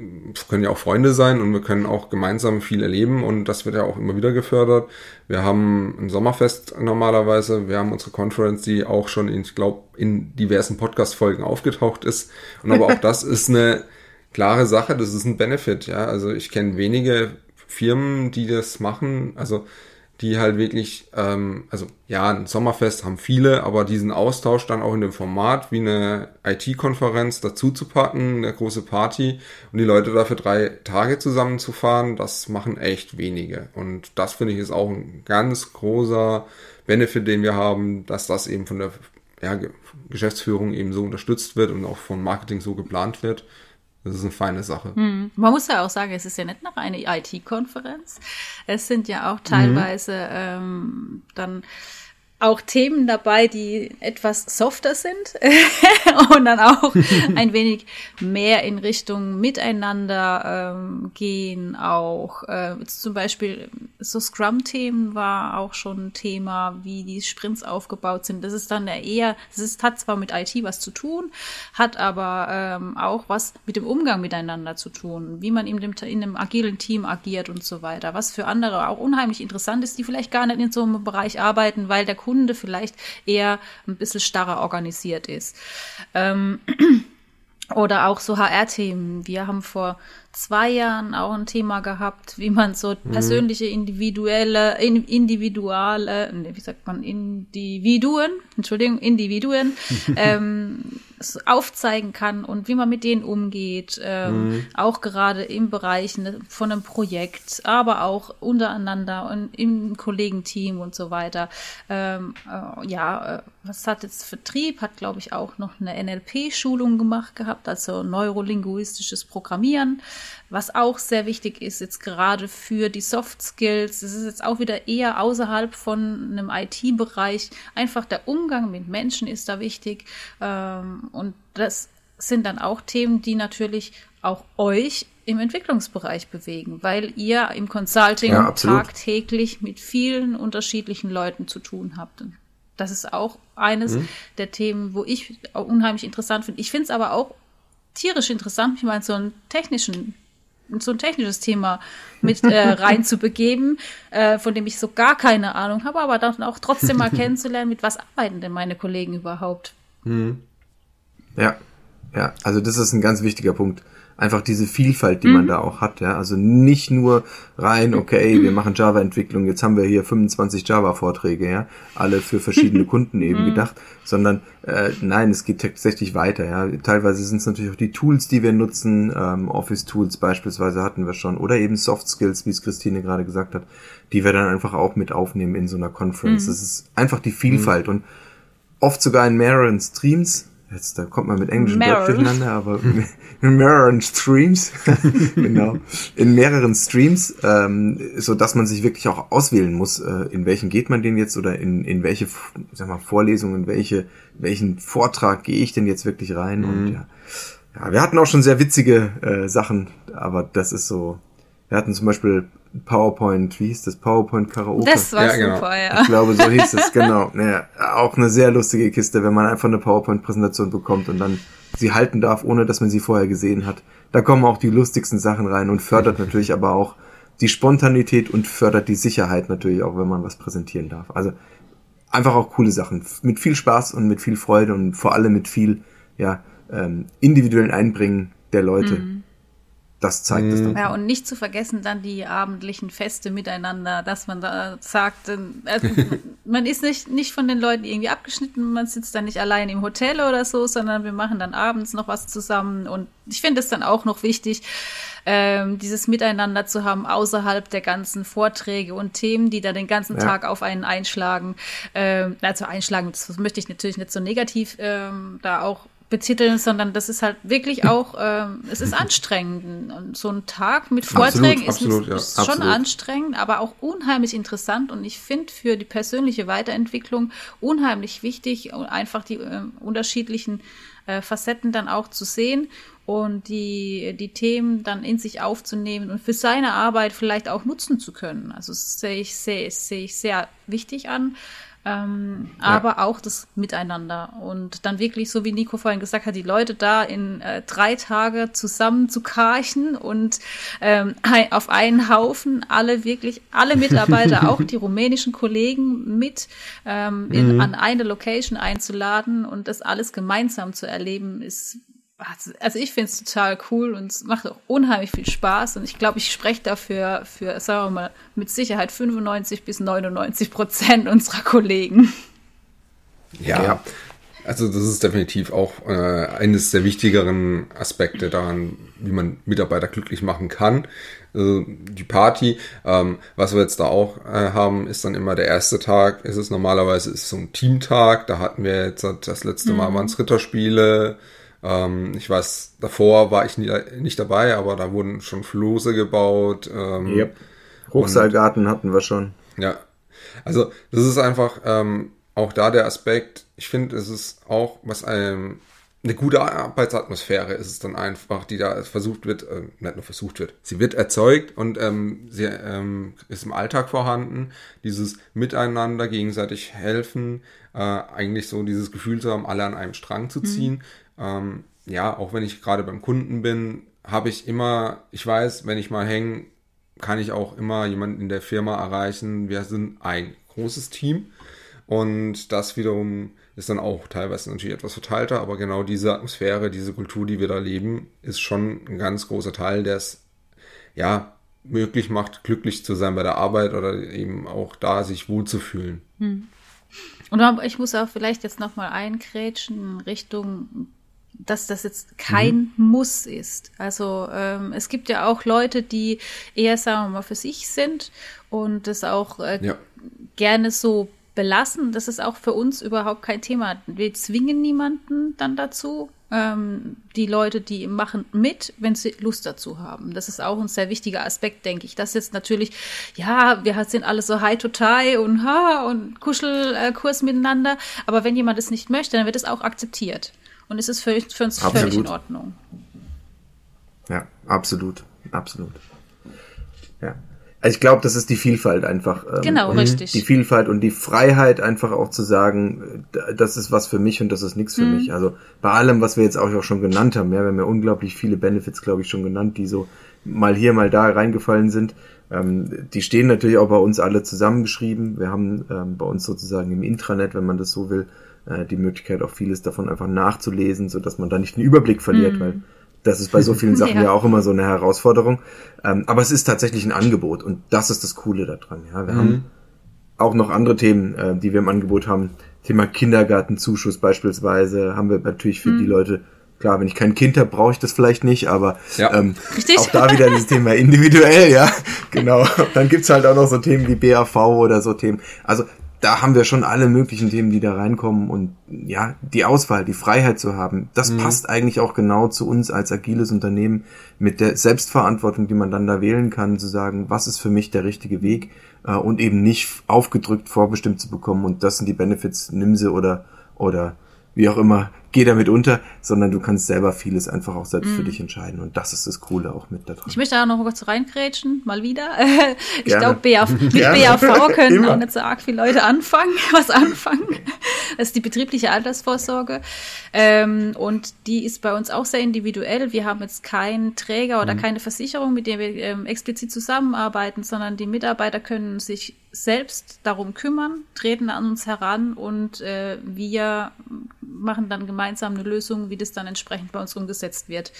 können ja auch Freunde sein und wir können auch gemeinsam viel erleben und das wird ja auch immer wieder gefördert. Wir haben ein Sommerfest normalerweise, wir haben unsere Conference, die auch schon, in, ich glaube, in diversen Podcast-Folgen aufgetaucht ist. Und aber auch das ist eine klare Sache, das ist ein Benefit, ja. Also ich kenne wenige Firmen, die das machen. Also die halt wirklich, ähm, also ja, ein Sommerfest haben viele, aber diesen Austausch dann auch in dem Format wie eine IT-Konferenz dazu zu packen, eine große Party und die Leute dafür drei Tage zusammenzufahren, das machen echt wenige. Und das finde ich ist auch ein ganz großer Benefit, den wir haben, dass das eben von der ja, Geschäftsführung eben so unterstützt wird und auch von Marketing so geplant wird. Das ist eine feine Sache.
Hm. Man muss ja auch sagen, es ist ja nicht noch eine IT-Konferenz. Es sind ja auch teilweise mhm. ähm, dann auch Themen dabei, die etwas softer sind und dann auch ein wenig mehr in Richtung Miteinander ähm, gehen. Auch äh, zum Beispiel so Scrum-Themen war auch schon ein Thema, wie die Sprints aufgebaut sind. Das ist dann eher, das ist, hat zwar mit IT was zu tun, hat aber ähm, auch was mit dem Umgang miteinander zu tun, wie man in, dem, in einem agilen Team agiert und so weiter. Was für andere auch unheimlich interessant ist, die vielleicht gar nicht in so einem Bereich arbeiten, weil der Kunde Kunde vielleicht eher ein bisschen starrer organisiert ist. Ähm, oder auch so HR-Themen. Wir haben vor zwei Jahren auch ein Thema gehabt, wie man so mhm. persönliche, individuelle, individuelle, wie sagt man, Individuen, Entschuldigung, Individuen ähm, aufzeigen kann und wie man mit denen umgeht, ähm, mhm. auch gerade im Bereich ne, von einem Projekt, aber auch untereinander und im Kollegenteam und so weiter. Ähm, äh, ja, äh, was hat jetzt Vertrieb? Hat, glaube ich, auch noch eine NLP-Schulung gemacht gehabt, also neurolinguistisches Programmieren, was auch sehr wichtig ist, jetzt gerade für die Soft Skills. Das ist jetzt auch wieder eher außerhalb von einem IT-Bereich. Einfach der Umgang mit Menschen ist da wichtig. Ähm, und das sind dann auch Themen, die natürlich auch euch im Entwicklungsbereich bewegen, weil ihr im Consulting ja, tagtäglich mit vielen unterschiedlichen Leuten zu tun habt. Das ist auch eines mhm. der Themen, wo ich unheimlich interessant finde. Ich finde es aber auch tierisch interessant, mich mal in so einen technischen so ein technisches Thema mit äh, reinzubegeben, äh, von dem ich so gar keine Ahnung habe, aber dann auch trotzdem mal kennenzulernen, mit was arbeiten denn meine Kollegen überhaupt. Mhm.
Ja, ja, also das ist ein ganz wichtiger Punkt einfach diese Vielfalt, die mhm. man da auch hat. Ja? Also nicht nur rein, okay, wir machen Java-Entwicklung, jetzt haben wir hier 25 Java-Vorträge, ja, alle für verschiedene Kunden eben mhm. gedacht, sondern äh, nein, es geht tatsächlich weiter. Ja? Teilweise sind es natürlich auch die Tools, die wir nutzen, ähm, Office-Tools beispielsweise hatten wir schon, oder eben Soft Skills, wie es Christine gerade gesagt hat, die wir dann einfach auch mit aufnehmen in so einer Conference. Mhm. Das ist einfach die Vielfalt mhm. und oft sogar in mehreren Streams jetzt da kommt man mit Englisch und Deutsch durcheinander, aber in mehreren Streams, genau, in mehreren Streams, ähm, so dass man sich wirklich auch auswählen muss, äh, in welchen geht man denn jetzt oder in, in welche, sag mal, Vorlesungen, in welche, welchen Vortrag gehe ich denn jetzt wirklich rein mhm. und ja. Ja, wir hatten auch schon sehr witzige äh, Sachen, aber das ist so, wir hatten zum Beispiel PowerPoint, wie hieß das? PowerPoint Karaoke.
Das war ja, genau. super, ja.
Ich glaube, so hieß es, genau. Ja, auch eine sehr lustige Kiste, wenn man einfach eine PowerPoint-Präsentation bekommt und dann sie halten darf, ohne dass man sie vorher gesehen hat. Da kommen auch die lustigsten Sachen rein und fördert natürlich aber auch die Spontanität und fördert die Sicherheit natürlich auch, wenn man was präsentieren darf. Also einfach auch coole Sachen. Mit viel Spaß und mit viel Freude und vor allem mit viel ja, ähm, individuellen Einbringen der Leute. Mhm das zeigt es dann.
Ja, und nicht zu vergessen dann die abendlichen Feste miteinander, dass man da sagt, also man ist nicht, nicht von den Leuten irgendwie abgeschnitten, man sitzt dann nicht allein im Hotel oder so, sondern wir machen dann abends noch was zusammen. Und ich finde es dann auch noch wichtig, ähm, dieses Miteinander zu haben außerhalb der ganzen Vorträge und Themen, die da den ganzen
Ja.
Tag auf einen einschlagen. Ähm, also einschlagen, das möchte ich natürlich nicht so negativ ähm, da auch betiteln, sondern das ist halt wirklich auch, ähm, es ist anstrengend. Und so ein Tag mit Vorträgen
absolut,
ist,
ja,
ist schon
absolut.
anstrengend, aber auch unheimlich interessant. Und ich finde für die persönliche Weiterentwicklung unheimlich wichtig, einfach die ähm, unterschiedlichen äh, Facetten dann auch zu sehen und die, die Themen dann in sich aufzunehmen und für seine Arbeit vielleicht auch nutzen zu können. Also das sehe ich, sehe, sehe ich sehr wichtig an. Ähm, aber auch das Miteinander. Und dann wirklich, so wie Nico vorhin gesagt hat, die Leute da in äh, drei Tage zusammen zu karchen und ähm, auf einen Haufen alle wirklich, alle Mitarbeiter, auch die rumänischen Kollegen mit ähm, in, an eine Location einzuladen und das alles gemeinsam zu erleben, ist also ich finde es total cool und es macht auch unheimlich viel Spaß und ich glaube, ich spreche dafür für, sagen wir mal, mit Sicherheit 95 bis 99 Prozent unserer Kollegen.
Ja.
Ja.
Also das ist definitiv auch äh, eines der wichtigeren Aspekte daran, wie man Mitarbeiter glücklich machen kann. Also die Party, ähm, was wir jetzt da auch äh, haben, ist dann immer der erste Tag. Ist es normalerweise ist so ein Teamtag. Da hatten wir jetzt das letzte Mal waren es Ritterspiele. Ähm, ich weiß, davor war ich nie, nicht dabei, aber da wurden schon Flose gebaut. Ähm,
Yep. Hochseilgarten hatten wir schon.
ja, also das ist einfach ähm, auch da der Aspekt. Ich finde, es ist auch, was einem eine gute Arbeitsatmosphäre ist es dann einfach, die da versucht wird, äh, nicht nur versucht wird, sie wird erzeugt und ähm, sie ähm, ist im Alltag vorhanden. Dieses Miteinander, gegenseitig helfen, äh, eigentlich so dieses Gefühl zu haben, alle an einem Strang zu ziehen. Ähm, ja, auch wenn ich gerade beim Kunden bin, habe ich immer, ich weiß, wenn ich mal hänge, kann ich auch immer jemanden in der Firma erreichen. Wir sind ein großes Team und das wiederum ist dann auch teilweise natürlich etwas verteilter, aber genau diese Atmosphäre, diese Kultur, die wir da leben, ist schon ein ganz großer Teil, der es ja möglich macht, glücklich zu sein bei der Arbeit oder eben auch da sich wohlzufühlen.
Und aber ich muss auch vielleicht jetzt nochmal eingrätschen in Richtung, dass das jetzt kein Muss ist. Also ähm, es gibt ja auch Leute, die eher, sagen wir mal, für sich sind und das auch äh,
Ja.
gerne so belassen. Das ist auch für uns überhaupt kein Thema. Wir zwingen niemanden dann dazu. Ähm, die Leute, die machen mit, wenn sie Lust dazu haben. Das ist auch ein sehr wichtiger Aspekt, denke ich. Das jetzt natürlich, ja, wir sind alle so high to tie und ha und Kuschelkurs miteinander. Aber wenn jemand es nicht möchte, dann wird es auch akzeptiert. Und es ist für, für uns völlig
Absolut.
in Ordnung.
Ja, absolut, absolut. Ja. Also ich glaube, das ist die Vielfalt einfach. ähm,
Genau, richtig.
Die Vielfalt und die Freiheit einfach auch zu sagen, äh, das ist was für mich und das ist nichts
Mhm.
für mich. Also bei allem, was wir jetzt auch schon genannt haben, ja, wir haben ja unglaublich viele Benefits, glaube ich, schon genannt, die so mal hier, mal da reingefallen sind. Ähm, die stehen natürlich auch bei uns alle zusammengeschrieben. Wir haben ähm, bei uns sozusagen im Intranet, wenn man das so will, äh, die Möglichkeit, auch vieles davon einfach nachzulesen, so dass man da nicht den Überblick verliert, weil das ist bei so vielen Sachen
Ja.
ja. auch immer so eine Herausforderung. Ähm, aber es ist tatsächlich ein Angebot und das ist das Coole daran. Ja, wir haben auch noch andere Themen, äh, die wir im Angebot haben. Thema Kindergartenzuschuss beispielsweise haben wir natürlich für die Leute. Klar, wenn ich kein Kind habe, brauche ich das vielleicht nicht, aber
Ja.
ähm,
Richtig.
auch da wieder dieses Thema individuell, ja, genau. Dann gibt's halt auch noch so Themen wie BAV oder so Themen. Also da haben wir schon alle möglichen Themen, die da reinkommen und ja, die Auswahl, die Freiheit zu haben, das passt eigentlich auch genau zu uns als agiles Unternehmen mit der Selbstverantwortung, die man dann da wählen kann, zu sagen, was ist für mich der richtige Weg äh, und eben nicht aufgedrückt vorbestimmt zu bekommen und das sind die Benefits, nimm sie oder oder wie auch immer, geh damit unter, sondern du kannst selber vieles einfach auch selbst für dich entscheiden und das ist das Coole auch mit da dran.
Ich möchte da noch kurz reingrätschen, mal wieder. Ich glaube, mit
Gerne.
BAV können auch nicht so arg viele Leute anfangen, was anfangen. Das ist die betriebliche Altersvorsorge. Ähm, und die ist bei uns auch sehr individuell. Wir haben jetzt keinen Träger
Mhm.
oder keine Versicherung, mit der wir ähm, explizit zusammenarbeiten, sondern die Mitarbeiter können sich selbst darum kümmern, treten an uns heran und äh, wir machen dann gemeinsam eine Lösung, wie das dann entsprechend bei uns umgesetzt wird.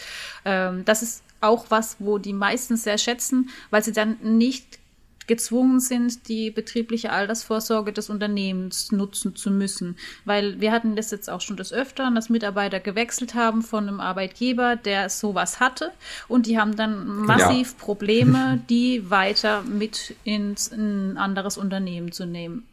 Ähm, das ist auch was, wo die meisten sehr schätzen, weil sie dann nicht gezwungen sind, die betriebliche Altersvorsorge des Unternehmens nutzen zu müssen. Weil wir hatten das jetzt auch schon des Öfteren, dass Mitarbeiter gewechselt haben von einem Arbeitgeber, der sowas hatte und die haben dann massiv ja. Probleme, die weiter mit ins ein anderes Unternehmen zu nehmen.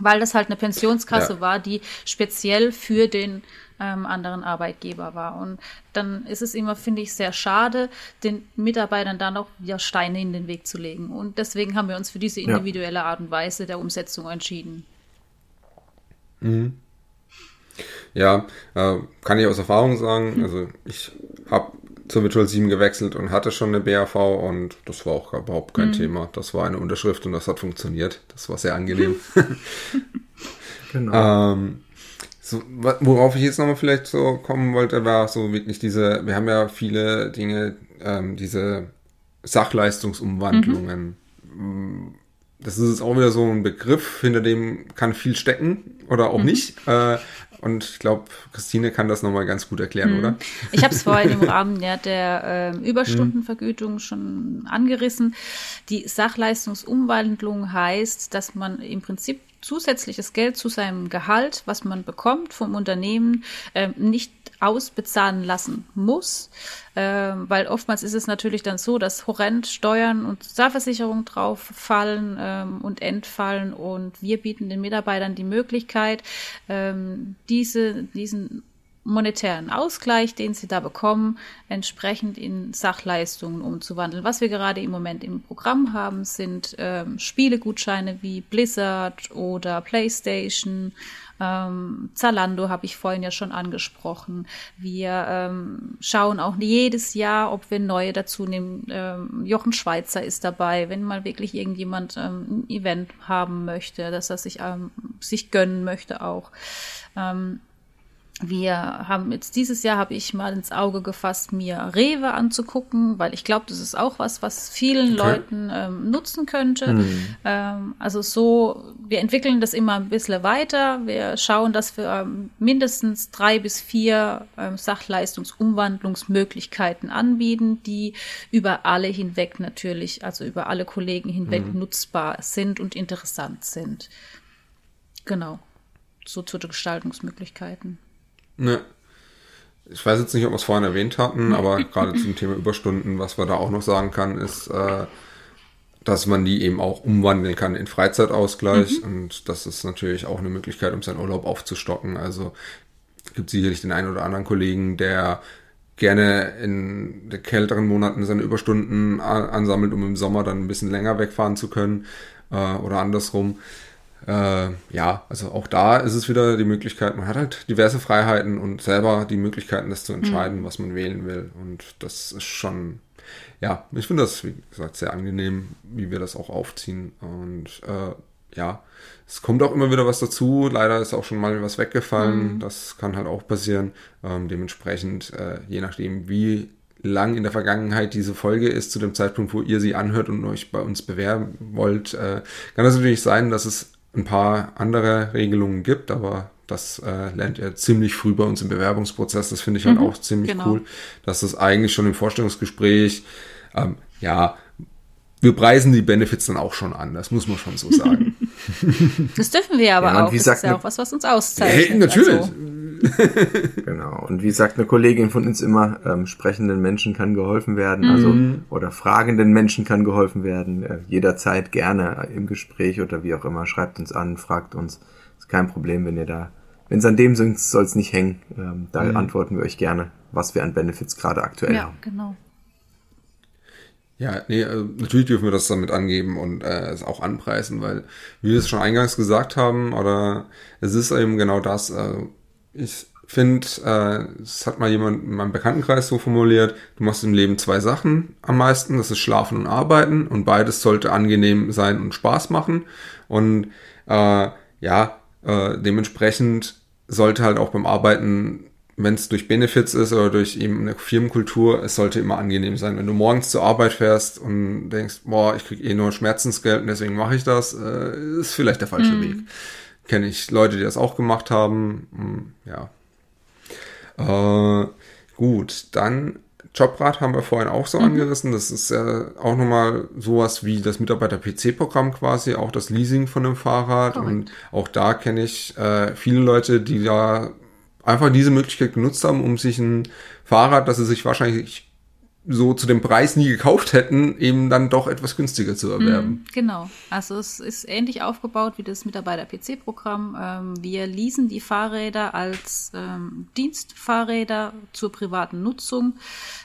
Weil das halt eine Pensionskasse ja. war, die speziell für den ähm, anderen Arbeitgeber war. Und dann ist es immer, finde ich, sehr schade, den Mitarbeitern da noch ja, Steine in den Weg zu legen. Und deswegen haben wir uns für diese individuelle Art und Weise der Umsetzung entschieden.
Mhm. Ja, äh, kann ich aus Erfahrung sagen. Also ich habe zur Virtual 7 gewechselt und hatte schon eine BAV und das war auch überhaupt kein mhm. Thema. Das war eine Unterschrift und das hat funktioniert. Das war sehr angenehm. genau. ähm, so, worauf ich jetzt nochmal vielleicht so kommen wollte, war so wirklich diese, wir haben ja viele Dinge, ähm, diese Sachleistungsumwandlungen. Mhm. Das ist auch wieder so ein Begriff, hinter dem kann viel stecken oder auch mhm. nicht. Äh, und ich glaube, Christine kann das nochmal ganz gut erklären, mhm. oder?
Ich habe es vorhin im Rahmen ja, der äh, Überstundenvergütung schon angerissen. Die Sachleistungsumwandlung heißt, dass man im Prinzip zusätzliches Geld zu seinem Gehalt, was man bekommt vom Unternehmen, äh, nicht ausbezahlen lassen muss, äh, weil oftmals ist es natürlich dann so, dass horrend Steuern und Sozialversicherung drauf fallen ähm, und entfallen. Und wir bieten den Mitarbeitern die Möglichkeit, ähm, diese, diesen monetären Ausgleich, den sie da bekommen, entsprechend in Sachleistungen umzuwandeln. Was wir gerade im Moment im Programm haben, sind ähm, Spielegutscheine wie Blizzard oder PlayStation. Ähm, Zalando habe ich vorhin ja schon angesprochen. Wir ähm, schauen auch jedes Jahr, ob wir neue dazu nehmen. Ähm, Jochen Schweizer ist dabei, wenn mal wirklich irgendjemand ähm, ein Event haben möchte, dass er sich, ähm, sich gönnen möchte auch. Wir haben jetzt dieses Jahr habe ich mal ins Auge gefasst, mir Rewe anzugucken, weil ich glaube, das ist auch was, was vielen okay. Leuten ähm, nutzen könnte. Mhm. Ähm, also so, wir entwickeln das immer ein bisschen weiter. Wir schauen, dass wir ähm, mindestens drei bis vier ähm, Sachleistungsumwandlungsmöglichkeiten anbieten, die über alle hinweg natürlich, also über alle Kollegen hinweg mhm. nutzbar sind und interessant sind. Genau. So zu den Gestaltungsmöglichkeiten.
Ne. Ich weiß jetzt nicht, ob wir es vorhin erwähnt hatten, aber gerade zum Thema Überstunden, was man da auch noch sagen kann, ist, äh, dass man die eben auch umwandeln kann in Freizeitausgleich. Mhm. Und das ist natürlich auch eine Möglichkeit, um seinen Urlaub aufzustocken. Also gibt sicherlich den einen oder anderen Kollegen, der gerne in den kälteren Monaten seine Überstunden ansammelt, um im Sommer dann ein bisschen länger wegfahren zu können äh, oder andersrum äh, ja, also auch da ist es wieder die Möglichkeit, man hat halt diverse Freiheiten und selber die Möglichkeiten, das zu entscheiden, mhm. was man wählen will. Und das ist schon, ja, ich finde das, wie gesagt, sehr angenehm, wie wir das auch aufziehen. Und äh, ja, es kommt auch immer wieder was dazu. Leider ist auch schon mal was weggefallen. Mhm. Das kann halt auch passieren. Ähm, dementsprechend, äh, je nachdem, wie lang in der Vergangenheit diese Folge ist, zu dem Zeitpunkt, wo ihr sie anhört und euch bei uns bewerben wollt, äh, kann das natürlich sein, dass es ein paar andere Regelungen gibt, aber das äh, lernt ihr ziemlich früh bei uns im Bewerbungsprozess. Das finde ich halt mhm, auch ziemlich genau. cool, dass das eigentlich schon im Vorstellungsgespräch, ähm, ja, wir preisen die Benefits dann auch schon an, das muss man schon so sagen.
das dürfen wir aber ja, auch. das ist ja auch was, was uns auszeichnet.
Hey, natürlich. Also.
genau. Und wie sagt eine Kollegin von uns immer, ähm, sprechenden Menschen kann geholfen werden, also mhm. oder fragenden Menschen kann geholfen werden. Äh, jederzeit gerne im Gespräch oder wie auch immer. Schreibt uns an, fragt uns. Ist kein Problem, wenn ihr da, wenn es an dem sind, soll es nicht hängen. Ähm, da mhm. antworten wir euch gerne, was wir an Benefits gerade aktuell ja, haben. Ja, genau.
Ja, nee, also natürlich dürfen wir das damit angeben und äh, es auch anpreisen, weil, wie wir es schon eingangs gesagt haben, oder es ist eben genau das, äh, ich finde, äh, es hat mal jemand in meinem Bekanntenkreis so formuliert, du machst im Leben zwei Sachen am meisten, das ist Schlafen und Arbeiten und beides sollte angenehm sein und Spaß machen. Und äh, ja, äh, dementsprechend sollte halt auch beim Arbeiten, wenn es durch Benefits ist oder durch eben eine Firmenkultur, es sollte immer angenehm sein. Wenn du morgens zur Arbeit fährst und denkst, boah, ich krieg eh nur Schmerzensgeld und deswegen mache ich das, äh, ist vielleicht der falsche mhm. Weg kenne ich Leute, die das auch gemacht haben. Hm, ja. Äh, gut, dann Jobrat haben wir vorhin auch so mhm. angerissen. Das ist ja auch nochmal sowas wie das Mitarbeiter-PC-Programm quasi, auch das Leasing von einem Fahrrad. Correct. Und auch da kenne ich äh, viele Leute, die da einfach diese Möglichkeit genutzt haben, um sich ein Fahrrad, das sie sich wahrscheinlich so zu dem Preis nie gekauft hätten, eben dann doch etwas günstiger zu erwerben. Mhm,
genau. Also es ist ähnlich aufgebaut wie das Mitarbeiter-PC-Programm. Ähm, wir leasen die Fahrräder als ähm, Dienstfahrräder zur privaten Nutzung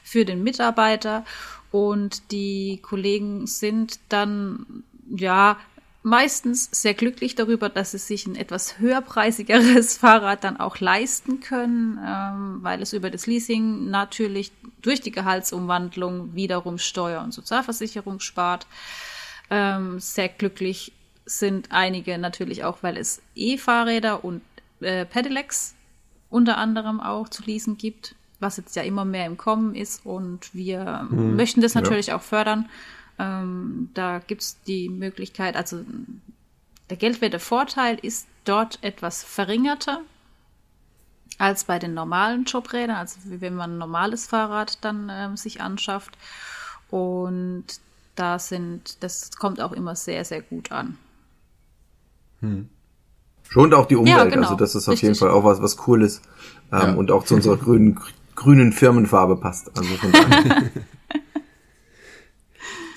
für den Mitarbeiter und die Kollegen sind dann ja meistens sehr glücklich darüber, dass sie sich ein etwas höherpreisigeres Fahrrad dann auch leisten können, ähm, weil es über das Leasing natürlich durch die Gehaltsumwandlung wiederum Steuer- und Sozialversicherung spart. Ähm, sehr glücklich sind einige natürlich auch, weil es E-Fahrräder und äh, Pedelecs unter anderem auch zu leasen gibt, was jetzt ja immer mehr im Kommen ist und wir hm, möchten das natürlich ja. auch fördern. Ähm, da gibt's die Möglichkeit, also der Geldwertevorteil ist dort etwas verringerter als bei den normalen Jobrädern, also wie wenn man ein normales Fahrrad dann ähm, sich anschafft. Und da sind, das kommt auch immer sehr, sehr gut an.
Hm. Schont auch die Umwelt, ja, genau. also das ist auf Richtig. jeden Fall auch was, was cool ist ähm, ja. und auch zu unserer grünen, grünen Firmenfarbe passt. Also.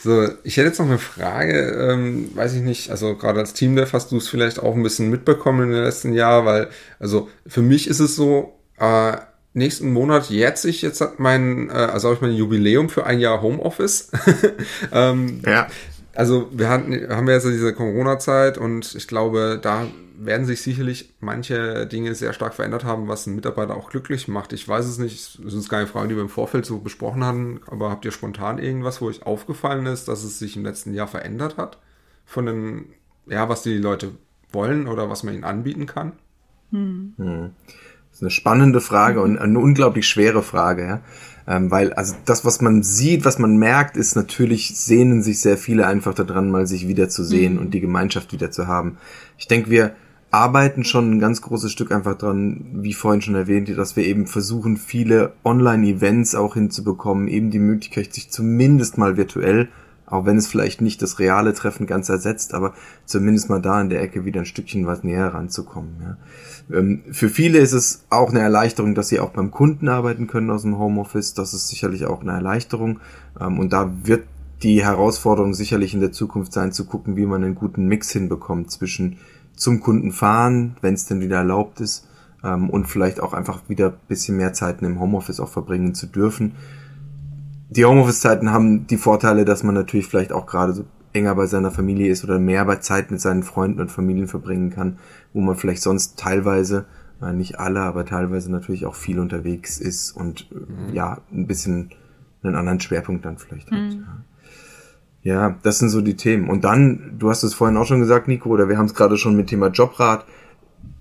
So, ich hätte jetzt noch eine Frage, ähm, weiß ich nicht, also gerade als Teamdev hast du es vielleicht auch ein bisschen mitbekommen in den letzten Jahren, weil, also für mich ist es so, äh, nächsten Monat jährt sich jetzt mein, äh, also habe ich mein Jubiläum für ein Jahr Homeoffice. ähm, ja. Also wir hatten, haben ja jetzt diese Corona-Zeit und ich glaube, da werden sich sicherlich manche Dinge sehr stark verändert haben, was einen Mitarbeiter auch glücklich macht. Ich weiß es nicht, das sind keine Fragen, die wir im Vorfeld so besprochen hatten, aber habt ihr spontan irgendwas, wo euch aufgefallen ist, dass es sich im letzten Jahr verändert hat? Von den, ja, was die Leute wollen oder was man ihnen anbieten kann?
Hm. hm. Das ist eine spannende Frage und eine unglaublich schwere Frage, ja. Ähm, weil, also das, was man sieht, was man merkt, ist natürlich, sehnen sich sehr viele einfach daran, mal sich wieder zu sehen mhm. und die Gemeinschaft wieder zu haben. Ich denke, wir, arbeiten schon ein ganz großes Stück einfach dran, wie vorhin schon erwähnt, dass wir eben versuchen, viele Online-Events auch hinzubekommen, eben die Möglichkeit, sich zumindest mal virtuell, auch wenn es vielleicht nicht das reale Treffen ganz ersetzt, aber zumindest mal da in der Ecke wieder ein Stückchen was näher ranzukommen. Ja. Ähm, für viele ist es auch eine Erleichterung, dass sie auch beim Kunden arbeiten können aus dem Homeoffice. Das ist sicherlich auch eine Erleichterung. Ähm, und da wird die Herausforderung sicherlich in der Zukunft sein, zu gucken, wie man einen guten Mix hinbekommt zwischen zum Kunden fahren, wenn es denn wieder erlaubt ist ähm, und vielleicht auch einfach wieder bisschen mehr Zeiten im Homeoffice auch verbringen zu dürfen. Die Homeoffice-Zeiten haben die Vorteile, dass man natürlich vielleicht auch gerade so enger bei seiner Familie ist oder mehr bei Zeit mit seinen Freunden und Familien verbringen kann, wo man vielleicht sonst teilweise, äh, nicht alle, aber teilweise natürlich auch viel unterwegs ist und äh, mhm. ja, ein bisschen einen anderen Schwerpunkt dann vielleicht mhm. hat. Ja. Ja, das sind so die Themen. Und dann, du hast es vorhin auch schon gesagt, Nico, oder wir haben es gerade schon mit Thema Jobrat.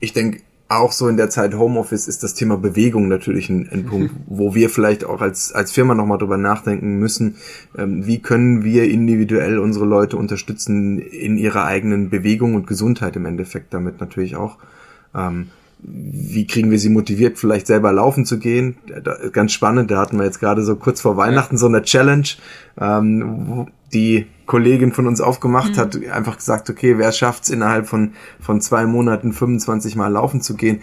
Ich denke, auch so in der Zeit Homeoffice ist das Thema Bewegung natürlich ein, ein Punkt, wo wir vielleicht auch als, als Firma nochmal drüber nachdenken müssen, ähm, wie können wir individuell unsere Leute unterstützen in ihrer eigenen Bewegung und Gesundheit im Endeffekt damit natürlich auch. Ähm, wie kriegen wir sie motiviert, vielleicht selber laufen zu gehen? Ganz spannend, da hatten wir jetzt gerade so kurz vor Weihnachten so eine Challenge, ähm, die Kollegin von uns aufgemacht mhm. hat, einfach gesagt, okay, wer schafft's innerhalb von, von zwei Monaten 25 Mal laufen zu gehen?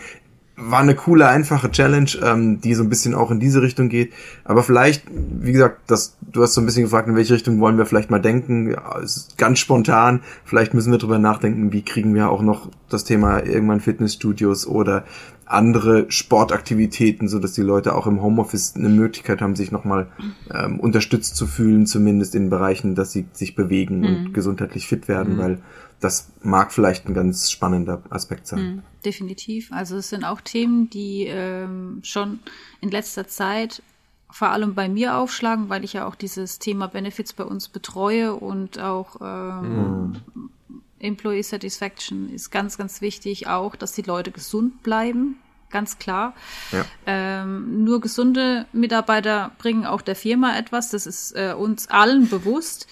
War eine coole, einfache Challenge, ähm, die so ein bisschen auch in diese Richtung geht. Aber vielleicht, wie gesagt, das, du hast so ein bisschen gefragt, in welche Richtung wollen wir vielleicht mal denken. Ja, ist ganz spontan. Vielleicht müssen wir drüber nachdenken, wie kriegen wir auch noch das Thema irgendwann Fitnessstudios oder andere Sportaktivitäten, so dass die Leute auch im Homeoffice eine Möglichkeit haben, sich nochmal ähm, unterstützt zu fühlen, zumindest in Bereichen, dass sie sich bewegen mhm. und gesundheitlich fit werden, mhm. weil das mag vielleicht ein ganz spannender Aspekt sein. Mhm,
definitiv. Also es sind auch Themen, die ähm, schon in letzter Zeit vor allem bei mir aufschlagen, weil ich ja auch dieses Thema Benefits bei uns betreue und auch ähm, mhm. Employee Satisfaction ist ganz, ganz wichtig, auch, dass die Leute gesund bleiben, ganz klar. Ja. Ähm, nur gesunde Mitarbeiter bringen auch der Firma etwas, das ist äh, uns allen bewusst.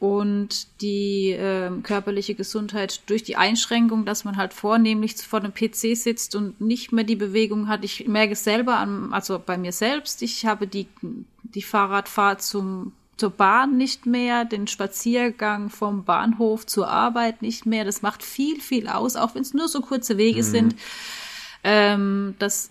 Und die äh, körperliche Gesundheit durch die Einschränkung, dass man halt vornehmlich vor dem PC sitzt und nicht mehr die Bewegung hat. Ich merke es selber an, also bei mir selbst. Ich habe die, die Fahrradfahrt zum zur Bahn nicht mehr, den Spaziergang vom Bahnhof zur Arbeit nicht mehr. Das macht viel, viel aus, auch wenn es nur so kurze Wege mhm. sind. Ähm, das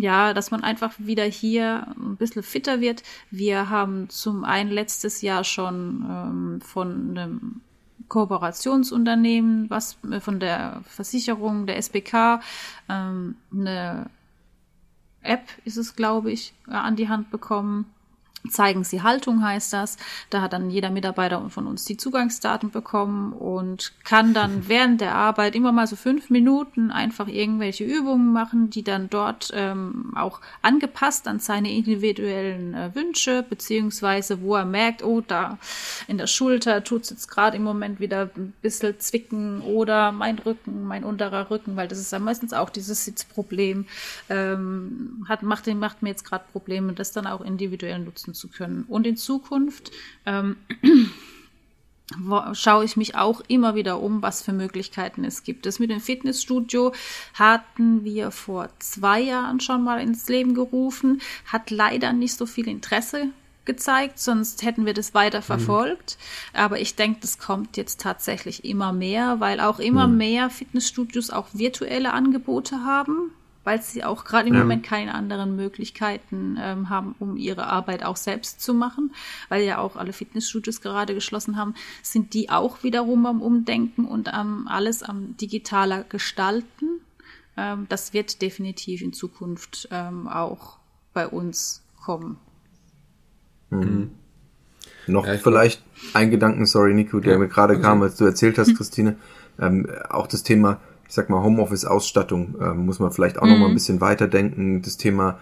ja, dass man einfach wieder hier ein bisschen fitter wird. Wir haben zum einen letztes Jahr schon ähm, von einem Kooperationsunternehmen, was äh, von der Versicherung, der SBK, ähm, eine App ist es, glaube ich, an die Hand bekommen Zeigen Sie Haltung heißt das. Da hat dann jeder Mitarbeiter von uns die Zugangsdaten bekommen und kann dann während der Arbeit immer mal so fünf Minuten einfach irgendwelche Übungen machen, die dann dort ähm, auch angepasst an seine individuellen äh, Wünsche, beziehungsweise wo er merkt, oh, da in der Schulter tut es jetzt gerade im Moment wieder ein bisschen zwicken oder mein Rücken, mein unterer Rücken, weil das ist ja meistens auch dieses Sitzproblem, ähm, hat, macht, macht mir jetzt gerade Probleme, das dann auch individuell nutzen nutzen zu können. Und in Zukunft ähm, schaue ich mich auch immer wieder um, was für Möglichkeiten es gibt. Das mit dem Fitnessstudio hatten wir vor zwei Jahren schon mal ins Leben gerufen, hat leider nicht so viel Interesse gezeigt, sonst hätten wir das weiter mhm. verfolgt. Mhm. Aber ich denke, das kommt jetzt tatsächlich immer mehr, weil auch immer mhm. mehr Fitnessstudios auch virtuelle Angebote haben weil sie auch gerade im ja. Moment keine anderen Möglichkeiten ähm, haben, um ihre Arbeit auch selbst zu machen, weil ja auch alle Fitnessstudios gerade geschlossen haben, sind die auch wiederum am Umdenken und am alles am digitaler Gestalten. Ähm, das wird definitiv in Zukunft ähm, auch bei uns kommen.
Mhm. mhm. Noch ja, vielleicht ein Gedanken, sorry Nico, der ja, mir gerade kam, als du erzählt hast, Christine, ähm, auch das Thema ich sag mal, Homeoffice-Ausstattung äh, muss man vielleicht auch mhm. noch mal ein mhm. bisschen weiterdenken. Das Thema,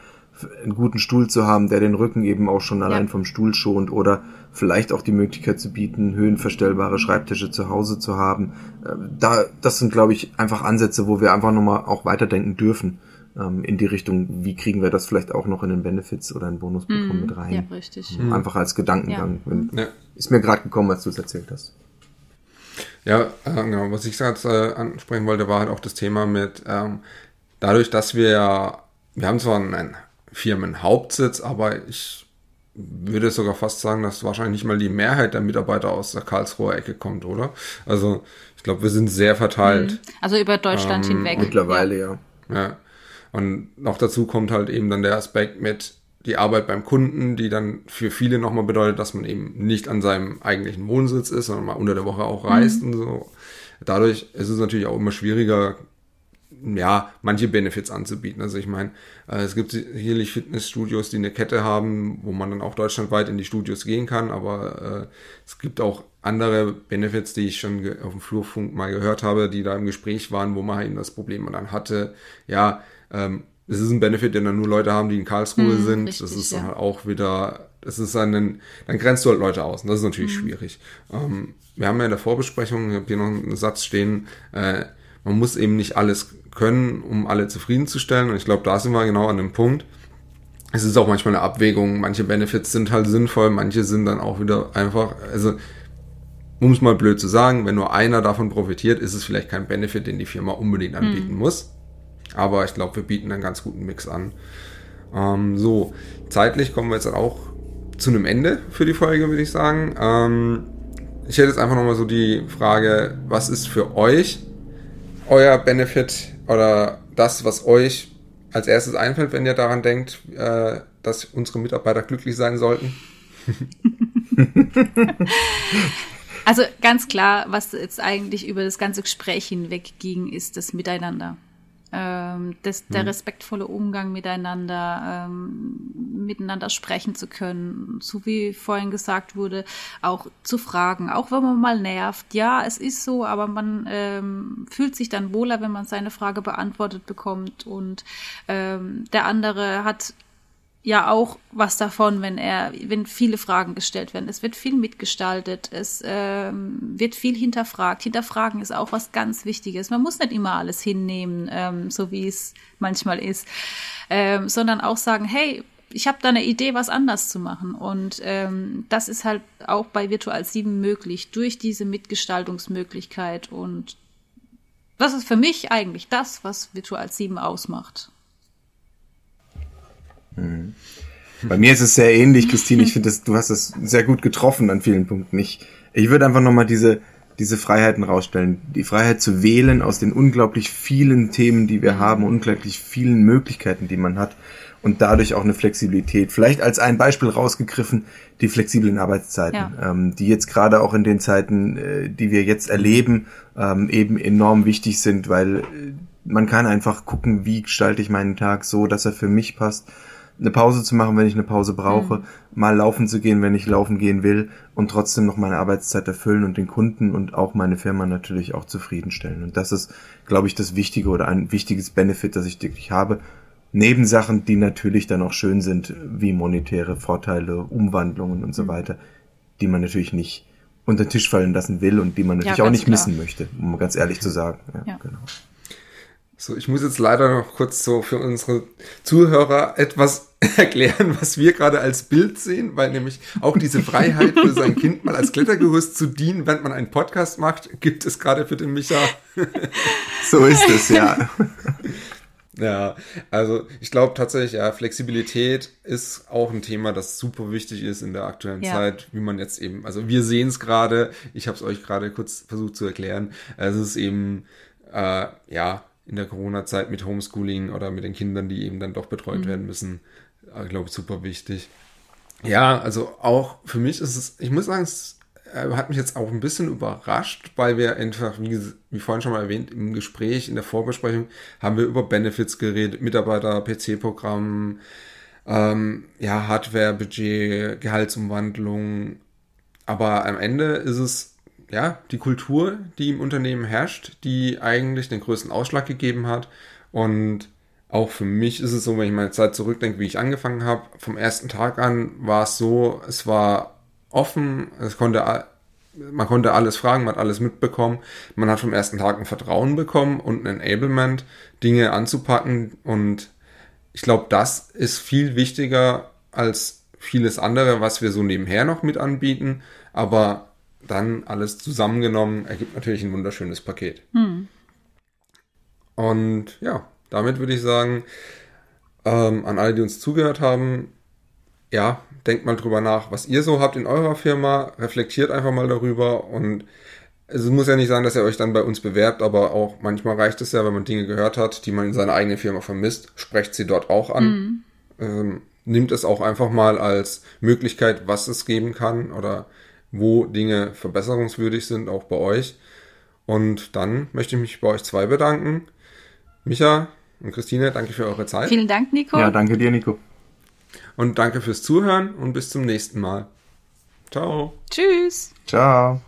einen guten Stuhl zu haben, der den Rücken eben auch schon allein ja. vom Stuhl schont oder vielleicht auch die Möglichkeit zu bieten, höhenverstellbare Schreibtische zu Hause zu haben. Äh, da, das sind, glaube ich, einfach Ansätze, wo wir einfach nochmal auch weiterdenken dürfen ähm, in die Richtung, wie kriegen wir das vielleicht auch noch in den Benefits oder in Bonusprogramm mm, mit rein.
Ja, richtig.
Mhm. Einfach als Gedankengang. Ja. Wenn, ja. Ist mir gerade gekommen, als du es erzählt hast.
Ja, äh, genau. Was ich gerade äh, ansprechen wollte, war halt auch das Thema mit, ähm, dadurch, dass wir ja, wir haben zwar einen Firmenhauptsitz, aber ich würde sogar fast sagen, dass wahrscheinlich nicht mal die Mehrheit der Mitarbeiter aus der Karlsruher Ecke kommt, oder? Also ich glaube, wir sind sehr verteilt. Mhm.
Also über Deutschland ähm, hinweg.
Mittlerweile, ja.
ja. Ja. Und noch dazu kommt halt eben dann der Aspekt mit, die Arbeit beim Kunden, die dann für viele nochmal bedeutet, dass man eben nicht an seinem eigentlichen Wohnsitz ist, sondern mal unter der Woche auch reist mhm. und so. Dadurch ist es natürlich auch immer schwieriger, ja, manche Benefits anzubieten. Also ich meine, äh, es gibt sicherlich Fitnessstudios, die eine Kette haben, wo man dann auch deutschlandweit in die Studios gehen kann, aber äh, es gibt auch andere Benefits, die ich schon auf dem Flurfunk mal gehört habe, die da im Gespräch waren, wo man eben das Problem dann hatte, ja, ähm, es ist ein Benefit, den dann nur Leute haben, die in Karlsruhe mm, sind. Richtig, das ist ja. halt auch wieder, es ist einen, dann grenzt du halt Leute aus. Und das ist natürlich mm. schwierig. Ähm, wir haben ja in der Vorbesprechung, ich habe hier noch einen Satz stehen, äh, man muss eben nicht alles können, um alle zufriedenzustellen. Und ich glaube, da sind wir genau an dem Punkt. Es ist auch manchmal eine Abwägung. Manche Benefits sind halt sinnvoll, manche sind dann auch wieder einfach, also um es mal blöd zu sagen, wenn nur einer davon profitiert, ist es vielleicht kein Benefit, den die Firma unbedingt anbieten mm. muss. Aber ich glaube, wir bieten einen ganz guten Mix an. Ähm, so, zeitlich kommen wir jetzt auch zu einem Ende für die Folge, würde ich sagen. Ähm, ich hätte jetzt einfach nochmal so die Frage, was ist für euch euer Benefit oder das, was euch als erstes einfällt, wenn ihr daran denkt, äh, dass unsere Mitarbeiter glücklich sein sollten?
also ganz klar, was jetzt eigentlich über das ganze Gespräch hinweg ging, ist das Miteinander ähm, das, der mhm. respektvolle Umgang miteinander, ähm, miteinander sprechen zu können, so wie vorhin gesagt wurde, auch zu fragen, auch wenn man mal nervt. Ja, es ist so, aber man ähm, fühlt sich dann wohler, wenn man seine Frage beantwortet bekommt und ähm, der andere hat ja auch was davon, wenn er, wenn viele Fragen gestellt werden. Es wird viel mitgestaltet, es ähm, wird viel hinterfragt. Hinterfragen ist auch was ganz Wichtiges. Man muss nicht immer alles hinnehmen, ähm, so wie es manchmal ist, ähm, sondern auch sagen, hey, ich habe da eine Idee, was anders zu machen. Und ähm, das ist halt auch bei Virtual 7 möglich, durch diese Mitgestaltungsmöglichkeit. Und das ist für mich eigentlich das, was Virtual 7 ausmacht.
Mhm. Bei mir ist es sehr ähnlich, Christine. Ich finde, du hast es sehr gut getroffen an vielen Punkten. Ich, ich würde einfach nochmal diese, diese Freiheiten rausstellen. Die Freiheit zu wählen aus den unglaublich vielen Themen, die wir haben, unglaublich vielen Möglichkeiten, die man hat und dadurch auch eine Flexibilität. Vielleicht als ein Beispiel rausgegriffen, die flexiblen Arbeitszeiten, ja. ähm, die jetzt gerade auch in den Zeiten, äh, die wir jetzt erleben, ähm, eben enorm wichtig sind, weil äh, man kann einfach gucken, wie gestalte ich meinen Tag so, dass er für mich passt eine Pause zu machen, wenn ich eine Pause brauche, mhm. mal laufen zu gehen, wenn ich laufen gehen will und trotzdem noch meine Arbeitszeit erfüllen und den Kunden und auch meine Firma natürlich auch zufriedenstellen. Und das ist, glaube ich, das Wichtige oder ein wichtiges Benefit, das ich wirklich habe. Neben Sachen, die natürlich dann auch schön sind, wie monetäre Vorteile, Umwandlungen und so mhm. weiter, die man natürlich nicht unter den Tisch fallen lassen will und die man natürlich ja, auch nicht klar. missen möchte, um ganz ehrlich zu sagen. Ja, ja. Genau.
So, ich muss jetzt leider noch kurz so für unsere Zuhörer etwas erklären, was wir gerade als Bild sehen, weil nämlich auch diese Freiheit für sein Kind mal als Klettergerüst zu dienen, während man einen Podcast macht, gibt es gerade für den Micha.
so ist es, ja.
Ja, also ich glaube tatsächlich, ja, Flexibilität ist auch ein Thema, das super wichtig ist in der aktuellen ja. Zeit, wie man jetzt eben, also wir sehen es gerade, ich habe es euch gerade kurz versucht zu erklären, es ist eben, äh, ja, in der Corona-Zeit mit Homeschooling oder mit den Kindern, die eben dann doch betreut mhm. werden müssen, glaube ich, super wichtig. Ja, also auch für mich ist es, ich muss sagen, es äh, hat mich jetzt auch ein bisschen überrascht, weil wir einfach, wie, wie vorhin schon mal erwähnt, im Gespräch, in der Vorbesprechung, haben wir über Benefits geredet, Mitarbeiter, PC-Programm, ähm, ja, Hardware-Budget, Gehaltsumwandlung. Aber am Ende ist es ja, die Kultur, die im Unternehmen herrscht, die eigentlich den größten Ausschlag gegeben hat. Und auch für mich ist es so, wenn ich meine Zeit zurückdenke, wie ich angefangen habe, vom ersten Tag an war es so, es war offen, es konnte, man konnte alles fragen, man hat alles mitbekommen. Man hat vom ersten Tag ein Vertrauen bekommen und ein Enablement, Dinge anzupacken. Und ich glaube, das ist viel wichtiger als vieles andere, was wir so nebenher noch mit anbieten. Aber dann alles zusammengenommen ergibt natürlich ein wunderschönes Paket. Hm. Und ja, damit würde ich sagen, ähm, an alle, die uns zugehört haben, ja, denkt mal drüber nach, was ihr so habt in eurer Firma, reflektiert einfach mal darüber und es muss ja nicht sein, dass ihr euch dann bei uns bewerbt, aber auch manchmal reicht es ja, wenn man Dinge gehört hat, die man in seiner eigenen Firma vermisst, sprecht sie dort auch an. Mhm. Ähm, nimmt es auch einfach mal als Möglichkeit, was es geben kann oder wo Dinge verbesserungswürdig sind, auch bei euch. Und dann möchte ich mich bei euch zwei bedanken. Micha und Christine, danke für eure Zeit.
Vielen Dank, Nico.
Ja, danke dir, Nico.
Und danke fürs Zuhören und bis zum nächsten Mal. Ciao.
Tschüss.
Ciao.